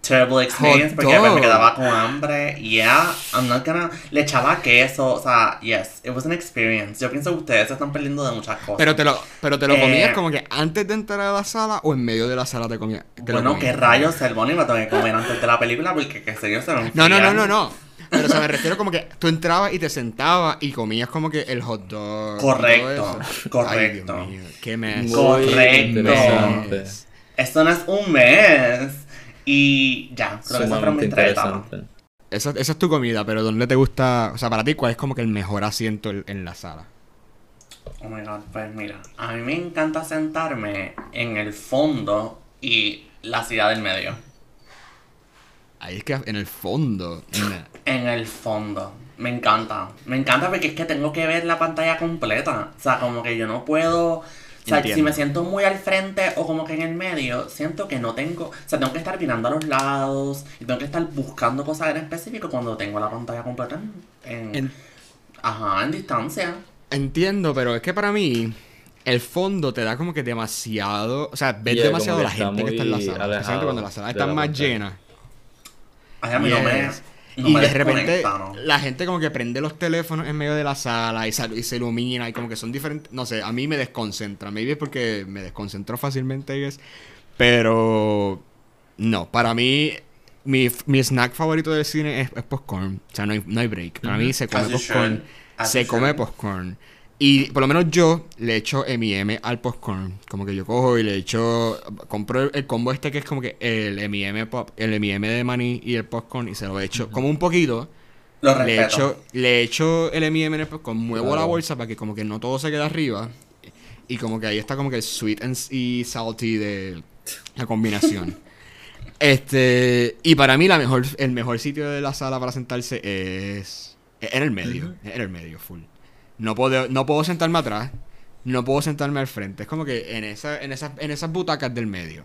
B: Terrible experience
A: Hot
B: porque
A: dog.
B: me quedaba con hambre. Yeah, I'm not gonna. Le echaba queso, o sea, yes, it was an experience. Yo pienso que ustedes se están perdiendo de muchas cosas.
A: Pero te lo, pero te lo
B: Eh,
A: comías como que antes de entrar a la sala o en medio de la sala te comías. te lo
B: bueno,
A: comías?
B: qué rayos el Bonnie me tengo que comer antes de la película porque que sé yo se me
A: No, no, no, no, no. Pero o sea, me refiero como que tú entrabas y te sentabas y comías como que el hot dog.
B: Correcto, correcto.
A: Ay, Dios mío, qué mes.
B: Correcto. Esto no es un mes. Y ya, creo que esas fueron
C: Sumamente
B: mis tres.
A: Esa, esa es tu comida, pero ¿dónde te gusta? O sea, para ti, ¿cuál es como que el mejor asiento en, en la sala?
B: Oh my god, pues mira, a mí me encanta sentarme en el fondo y la ciudad del medio.
A: Ahí es que en el fondo.
B: En el fondo. Me encanta. Me encanta porque es que tengo que ver la pantalla completa. O sea, como que yo no puedo. O sea, si me siento muy al frente o como que en el medio, siento que no tengo. O sea, tengo que estar mirando a los lados y tengo que estar buscando cosas en específico cuando tengo la pantalla completa en. en-
A: En-
B: ajá, en distancia.
A: Entiendo, pero es que para mí. El fondo te da como que demasiado. O sea, ves
C: Yeah,
A: demasiado la gente que está en la sala. Especialmente cuando la sala está
C: la
A: más
C: pantalla.
A: llena.
B: Ay, a mí no me.
A: Y de repente
B: ¿no?
A: la gente como que prende los teléfonos en medio de la sala y, sal- y se ilumina y como que son diferentes, no sé, a mí me desconcentra, maybe es porque me desconcentro fácilmente, pero no, para mí mi, mi snack favorito del cine es, es popcorn, o sea, no hay, no hay break, para mí se come
B: As
A: popcorn, se come popcorn. Y por lo menos yo le echo M&M al popcorn. Como que yo cojo y le echo... Compro el, combo este que es como que el M&M pop, el M&M de maní y el popcorn y se lo echo como un poquito.
B: Lo
A: Le echo, le echo el M&M en el popcorn, muevo la bolsa para que como que no todo se quede arriba. Y como que ahí está como que el sweet and, y salty de la combinación. este... Y para mí la mejor, el mejor sitio de la sala para sentarse es... en el medio. En el medio, full. No puedo, no puedo sentarme atrás. No puedo sentarme al frente. Es como que en, esa, en, esas, en esas butacas del medio.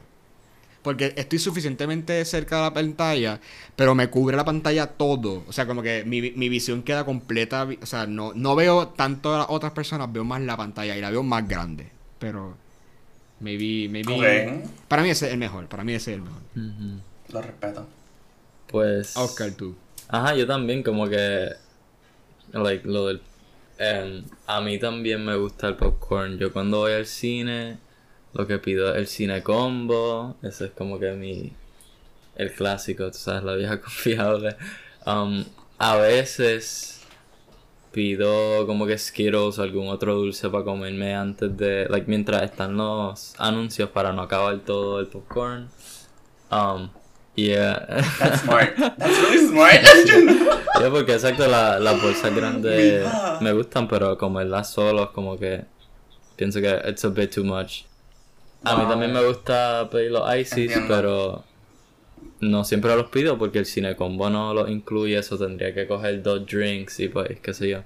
A: Porque estoy suficientemente cerca de la pantalla, pero me cubre la pantalla todo. O sea, como que mi, mi visión queda completa. O sea, no, no veo tanto a las otras personas, veo más la pantalla y la veo más grande. Pero, maybe, maybe. Para mí ese es el mejor. Para mí ese es el mejor.
B: Lo respeto.
C: Pues.
A: Oscar, tú.
C: Ajá, yo también como que like lo del em, a mí también me gusta el popcorn. Yo cuando voy al cine lo que pido es el cine combo, ese es como que mi el clásico, tú sabes, la vieja confiable. Um, a veces pido como que Skittles o algún otro dulce para comerme antes de like mientras están los anuncios para no acabar todo el popcorn. Um, Yeah.
B: That's smart. That's really smart.
C: Yo porque exacto la- las bolsas grandes me gustan, pero comerlas solos como que pienso que it's a bit too much. A mí también me gusta pedir los ices,
B: Entiendo.
C: pero no siempre los pido porque el cine combo no los incluye, eso tendría que coger dos drinks y pues qué sé yo.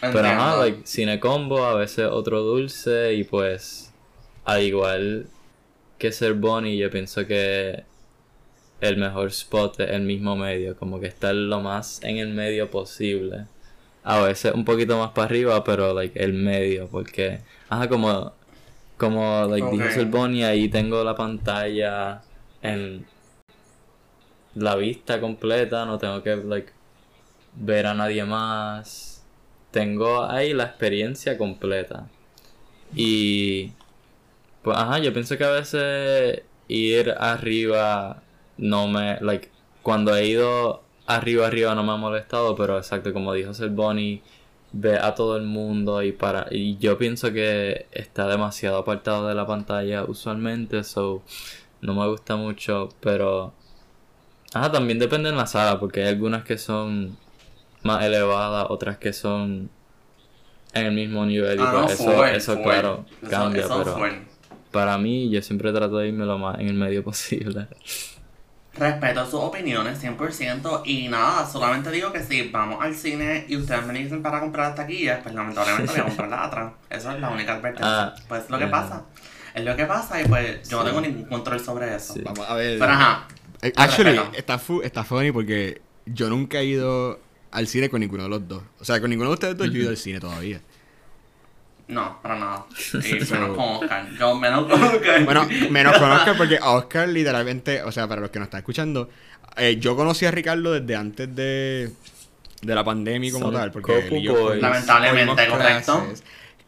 C: Pero ajá, like, cine combo, a veces otro dulce y pues al igual que ser Bonnie, yo pienso que el mejor spot es el mismo medio, como que estar lo más en el medio posible. A veces un poquito más para arriba, pero like el medio, porque ajá, como como like dijo
B: Ok.
C: Ser Bonnie, ahí tengo la pantalla en la vista completa, no tengo que like ver a nadie más. Tengo ahí la experiencia completa. Y pues ajá, yo pienso que a veces ir arriba no me like cuando he ido arriba arriba no me ha molestado, pero exacto como dijo Bonnie, ve a todo el mundo y para y yo pienso que está demasiado apartado de la pantalla usualmente, so no me gusta mucho, pero Ajá, también depende en la sala, porque hay algunas que son más elevadas, otras que son en el mismo nivel. Y
B: Ah, no,
C: pues eso, eso claro, cambia,
B: eso
C: pero para mí yo siempre trato de irme lo más en el medio posible.
B: Respeto sus opiniones 100% y nada, solamente digo que si vamos al cine y ustedes me dicen para comprar las taquillas, pues lamentablemente voy a comprar la otra. Eso es la única advertencia.
C: Ah,
B: pues es lo que pasa. Es lo que pasa y pues yo no tengo ningún control sobre eso.
C: Sí.
A: Vamos a ver.
B: Pero ajá,
A: Eh, Actually, está, fu- está funny porque yo nunca he ido al cine con ninguno de los dos. O sea, con ninguno de ustedes dos yo he ido al cine todavía.
B: No, para nada. Y menos con Oscar. Yo menos con Oscar.
A: Bueno, menos con Oscar porque a Oscar literalmente, o sea, para los que nos están escuchando, eh, yo conocí a Ricardo desde antes de, de la pandemia como
C: Son
A: tal. Porque
C: Coco
A: él y yo
C: Boys.
A: cogimos-
B: Lamentablemente,
A: cogimos
B: correcto.
A: clases-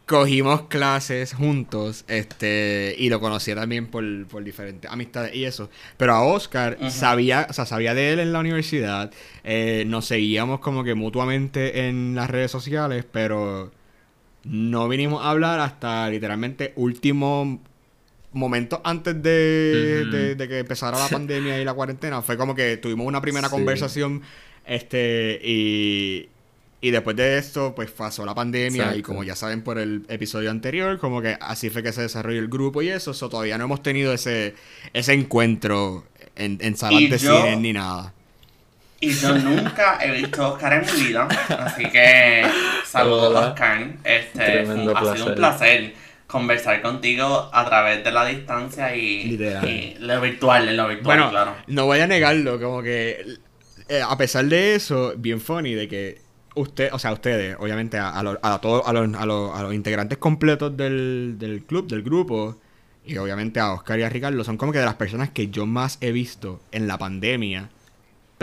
A: Cogimos clases juntos, este, y lo conocía también por, por diferentes amistades y eso. Pero a Oscar sabía, o sea, sabía de él en la universidad. eh, nos seguíamos como que mutuamente en las redes sociales, pero no vinimos a hablar hasta literalmente último momento antes de,
C: Ujú.
A: de- de que empezara la pandemia y la cuarentena. Fue como que tuvimos una primera
C: Sí.
A: conversación este y, y después de esto pues pasó la pandemia y como ya saben por el episodio anterior, como que así fue que se desarrolló el grupo y eso. so, todavía no hemos tenido ese, ese encuentro en, en salas de
B: yo-
A: cine ni nada.
B: Y yo nunca he visto a Oscar en mi vida. Así que saludos
C: Hola.
B: Oscar. Este,
C: Tremendo
B: ha sido un
C: placer.
B: conversar contigo a través de la distancia y, y lo virtual, en lo virtual,
A: Bueno,
B: claro.
A: no voy a negarlo, como que eh, a pesar de eso, bien funny de que usted, o sea, ustedes, obviamente a, a, los- a todos a los, a, los, a los integrantes completos del, del club, del grupo, y obviamente a Oscar y a Ricardo, son como que de las personas que yo más he visto en la pandemia.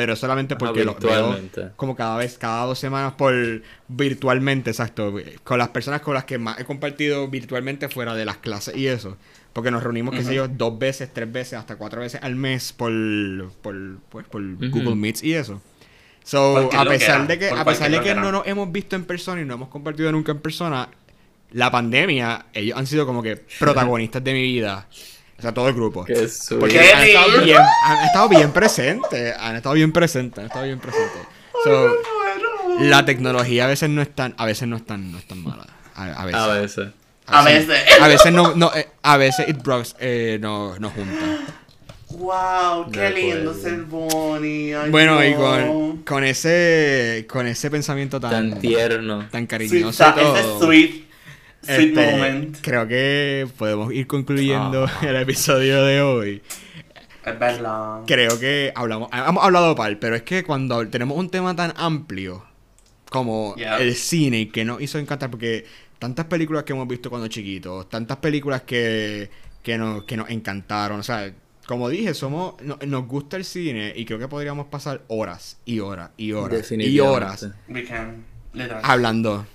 A: Pero solamente porque los veo como cada vez, cada dos semanas por virtualmente, exacto. Con las personas con las que más he compartido virtualmente fuera de las clases y eso. Porque nos reunimos, qué sé yo, dos veces, tres veces, hasta cuatro veces al mes por, por, pues, por. Google Meets y eso. So, a pesar de que, a pesar de que no nos hemos visto en persona y no hemos compartido nunca en persona, la pandemia, ellos han sido como que protagonistas de mi vida. O sea, todo el grupo. Porque
B: ¡Qué
A: han estado, bien, han estado bien presentes. Han estado bien presentes. Han estado bien presentes. So, la tecnología a veces no es tan, a veces no es tan, no es tan mala. A, a veces.
C: A veces.
B: A veces.
A: A veces no, no eh, a veces It Brooks eh, no, no junta.
B: Wow, qué lindo ser Bonnie. ay,
A: Bueno, y con, con ese, con ese pensamiento tan,
C: Tan tierno.
A: tan cariñoso y todo,
B: ese sweet, sweet
A: este,
B: moment.
A: creo que podemos ir concluyendo
C: Ah.
A: el episodio de hoy.
B: Es verdad.
A: creo que hablamos, hemos hablado par, pero es que cuando tenemos un tema tan amplio como
B: Yeah.
A: el cine que nos hizo encantar, porque tantas películas que hemos visto cuando chiquitos, tantas películas que, que, nos, que nos encantaron, o sea, como dije, somos no- nos gusta el cine y creo que podríamos pasar horas y horas y horas y
C: Definitivamente.
A: horas
B: We can. Literal.
A: hablando.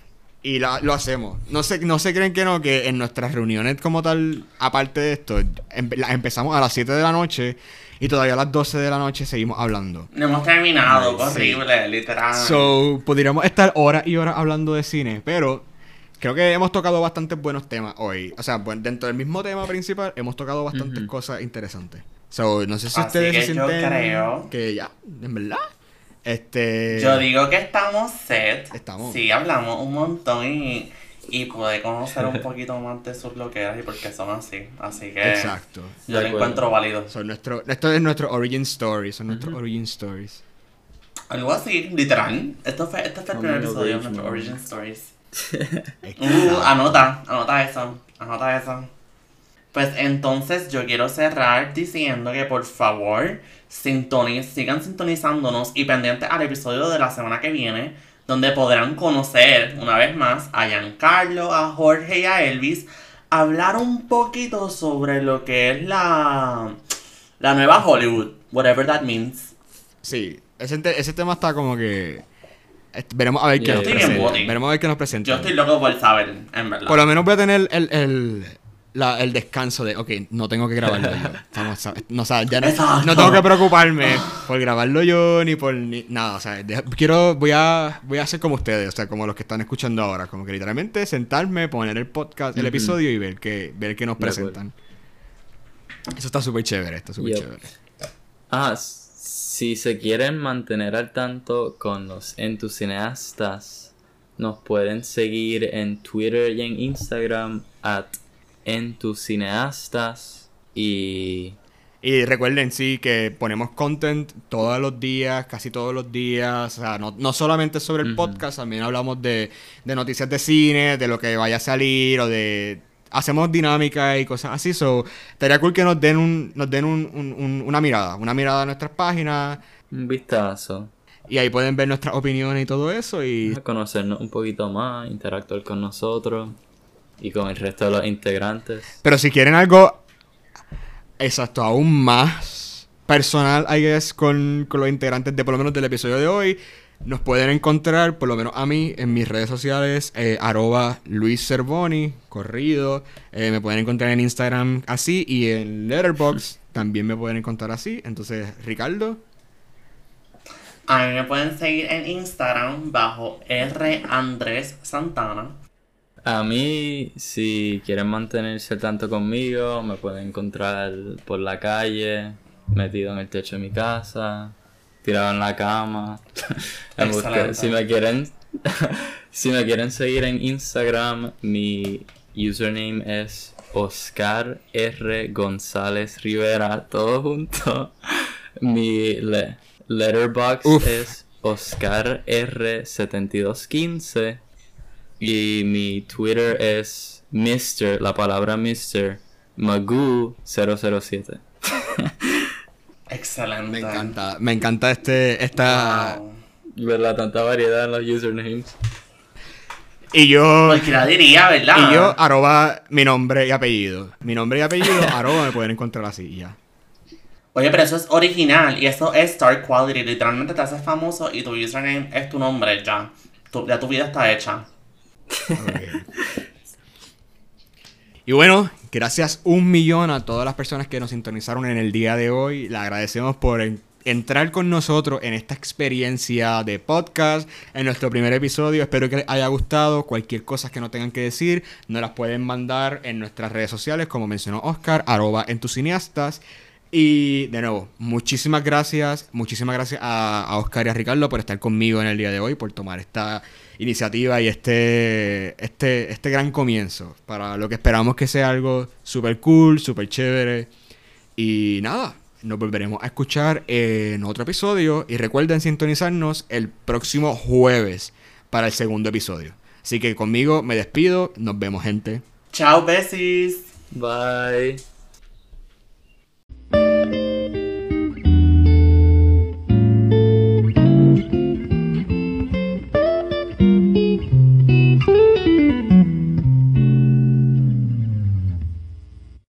A: Y la- lo hacemos. No se, no se creen que no, que en nuestras reuniones como tal, aparte de esto, em- las empezamos a las 7 de la noche y todavía a las 12 de la noche seguimos hablando.
B: No hemos terminado,
A: Sí.
B: horrible, literal.
A: So, podríamos estar horas y horas hablando de cine, pero creo que hemos tocado bastantes buenos temas hoy. O sea, dentro del mismo tema principal hemos tocado bastantes cosas interesantes. So, no sé si
B: Así
A: ustedes se
B: que yo
A: sienten
B: creo-
A: que ya, en verdad. Este.
B: Yo digo que estamos set.
A: Estamos.
B: Sí, hablamos un montón y, y pude conocer un poquito más de sus loqueras y por qué son así. Así que
A: Exacto.
B: yo lo encuentro válido.
A: Son nuestro, esto es nuestro origin story. Son nuestros origin stories.
B: Algo así, literal. Esto fue, este fue el primer episodio de nuestro Origin Stories. Uh, anota, anota eso, anota eso. Pues entonces yo quiero cerrar diciendo que por favor sintoniz- sigan sintonizándonos y pendientes al episodio de la semana que viene, donde podrán conocer una vez más a Giancarlo, a Jorge y a Elvis, hablar un poquito sobre lo que es la, la nueva Hollywood, whatever that means.
A: Sí, ese, te- ese tema está como que. Veremos a ver qué nos
C: estoy
B: bien
A: presenta. Veremos a ver qué nos presenta.
B: Yo estoy loco por saber, en verdad.
A: Por lo menos voy a tener el, el, la- el descanso de, ok, no tengo que grabarlo yo. Estamos, no, o sea, ya no, tengo que preocuparme por grabarlo yo ni por ni- nada. O sea, de- quiero, voy a, voy a ser como ustedes, o sea, como los que están escuchando ahora. Como que literalmente sentarme, poner el podcast, el episodio y ver qué, ver qué nos presentan. Eso está súper chévere, está súper
C: Yep.
A: chévere.
C: Ah, si se quieren mantener al tanto con los entusiastas, nos pueden seguir en Twitter y en Instagram at entusiastas y
A: Y recuerden, sí, que ponemos content todos los días, casi todos los días. O sea, no, no solamente sobre el podcast, también hablamos de, de noticias de cine, de lo que vaya a salir o de... Hacemos dinámica y cosas así. So, estaría cool que nos den, un, nos den un- un- un- una mirada. Una mirada a nuestras páginas.
C: un vistazo.
A: Y ahí pueden ver nuestras opiniones y todo eso. Y
C: conocernos un poquito más, interactuar con nosotros y con el resto de los integrantes.
A: Pero si quieren algo exacto, aún más personal, I guess, con, con los integrantes de por lo menos del episodio de hoy, nos pueden encontrar, por lo menos a mí, en mis redes sociales, eh, arroba Luis Cervoni, corrido. Eh, me pueden encontrar en Instagram así y en Letterboxd también me pueden encontrar así. Entonces, Ricardo.
B: A mí me pueden seguir en Instagram bajo R Andrés Santana.
C: A mí, si quieren mantenerse tanto conmigo, me pueden encontrar por la calle, metido en el techo de mi casa, tirado en la cama. Si me quieren, si me quieren seguir en Instagram, mi username es Oscar R González Rivera, todo junto. Mi le- letterbox
A: Uf.
C: es Oscar R 7215 y mi Twitter es Mr. la palabra Mr. Magoo 007.
B: Excelente.
A: Me encanta, me encanta este, esta...
B: Wow.
C: ¿Verdad? Tanta variedad en los usernames.
A: Y yo...
B: Cualquiera diría, ¿verdad?
A: Y yo, arroba mi nombre y apellido. Mi nombre y apellido, arroba me pueden encontrar así y ya.
B: Oye, pero eso es original y eso es Star Quality. Literalmente te haces famoso y tu username es tu nombre ya. Tu- ya tu vida está hecha.
A: Y bueno, gracias un millón a todas las personas que nos sintonizaron en el día de hoy. Le agradecemos por en- entrar con nosotros en esta experiencia de podcast, en nuestro primer episodio. Espero que les haya gustado. Cualquier cosa que no tengan que decir, nos las pueden mandar en nuestras redes sociales, como mencionó Oscar, arroba entusiastas. Y de nuevo, muchísimas gracias, muchísimas gracias a, a Oscar y a Ricardo por estar conmigo en el día de hoy, por tomar esta iniciativa y este, este, este gran comienzo para lo que esperamos que sea algo súper cool, súper chévere. Y nada, nos volveremos a escuchar en otro episodio y recuerden sintonizarnos el próximo jueves para el segundo episodio. Así que conmigo me despido, nos vemos gente.
B: Chao, besis.
C: Bye.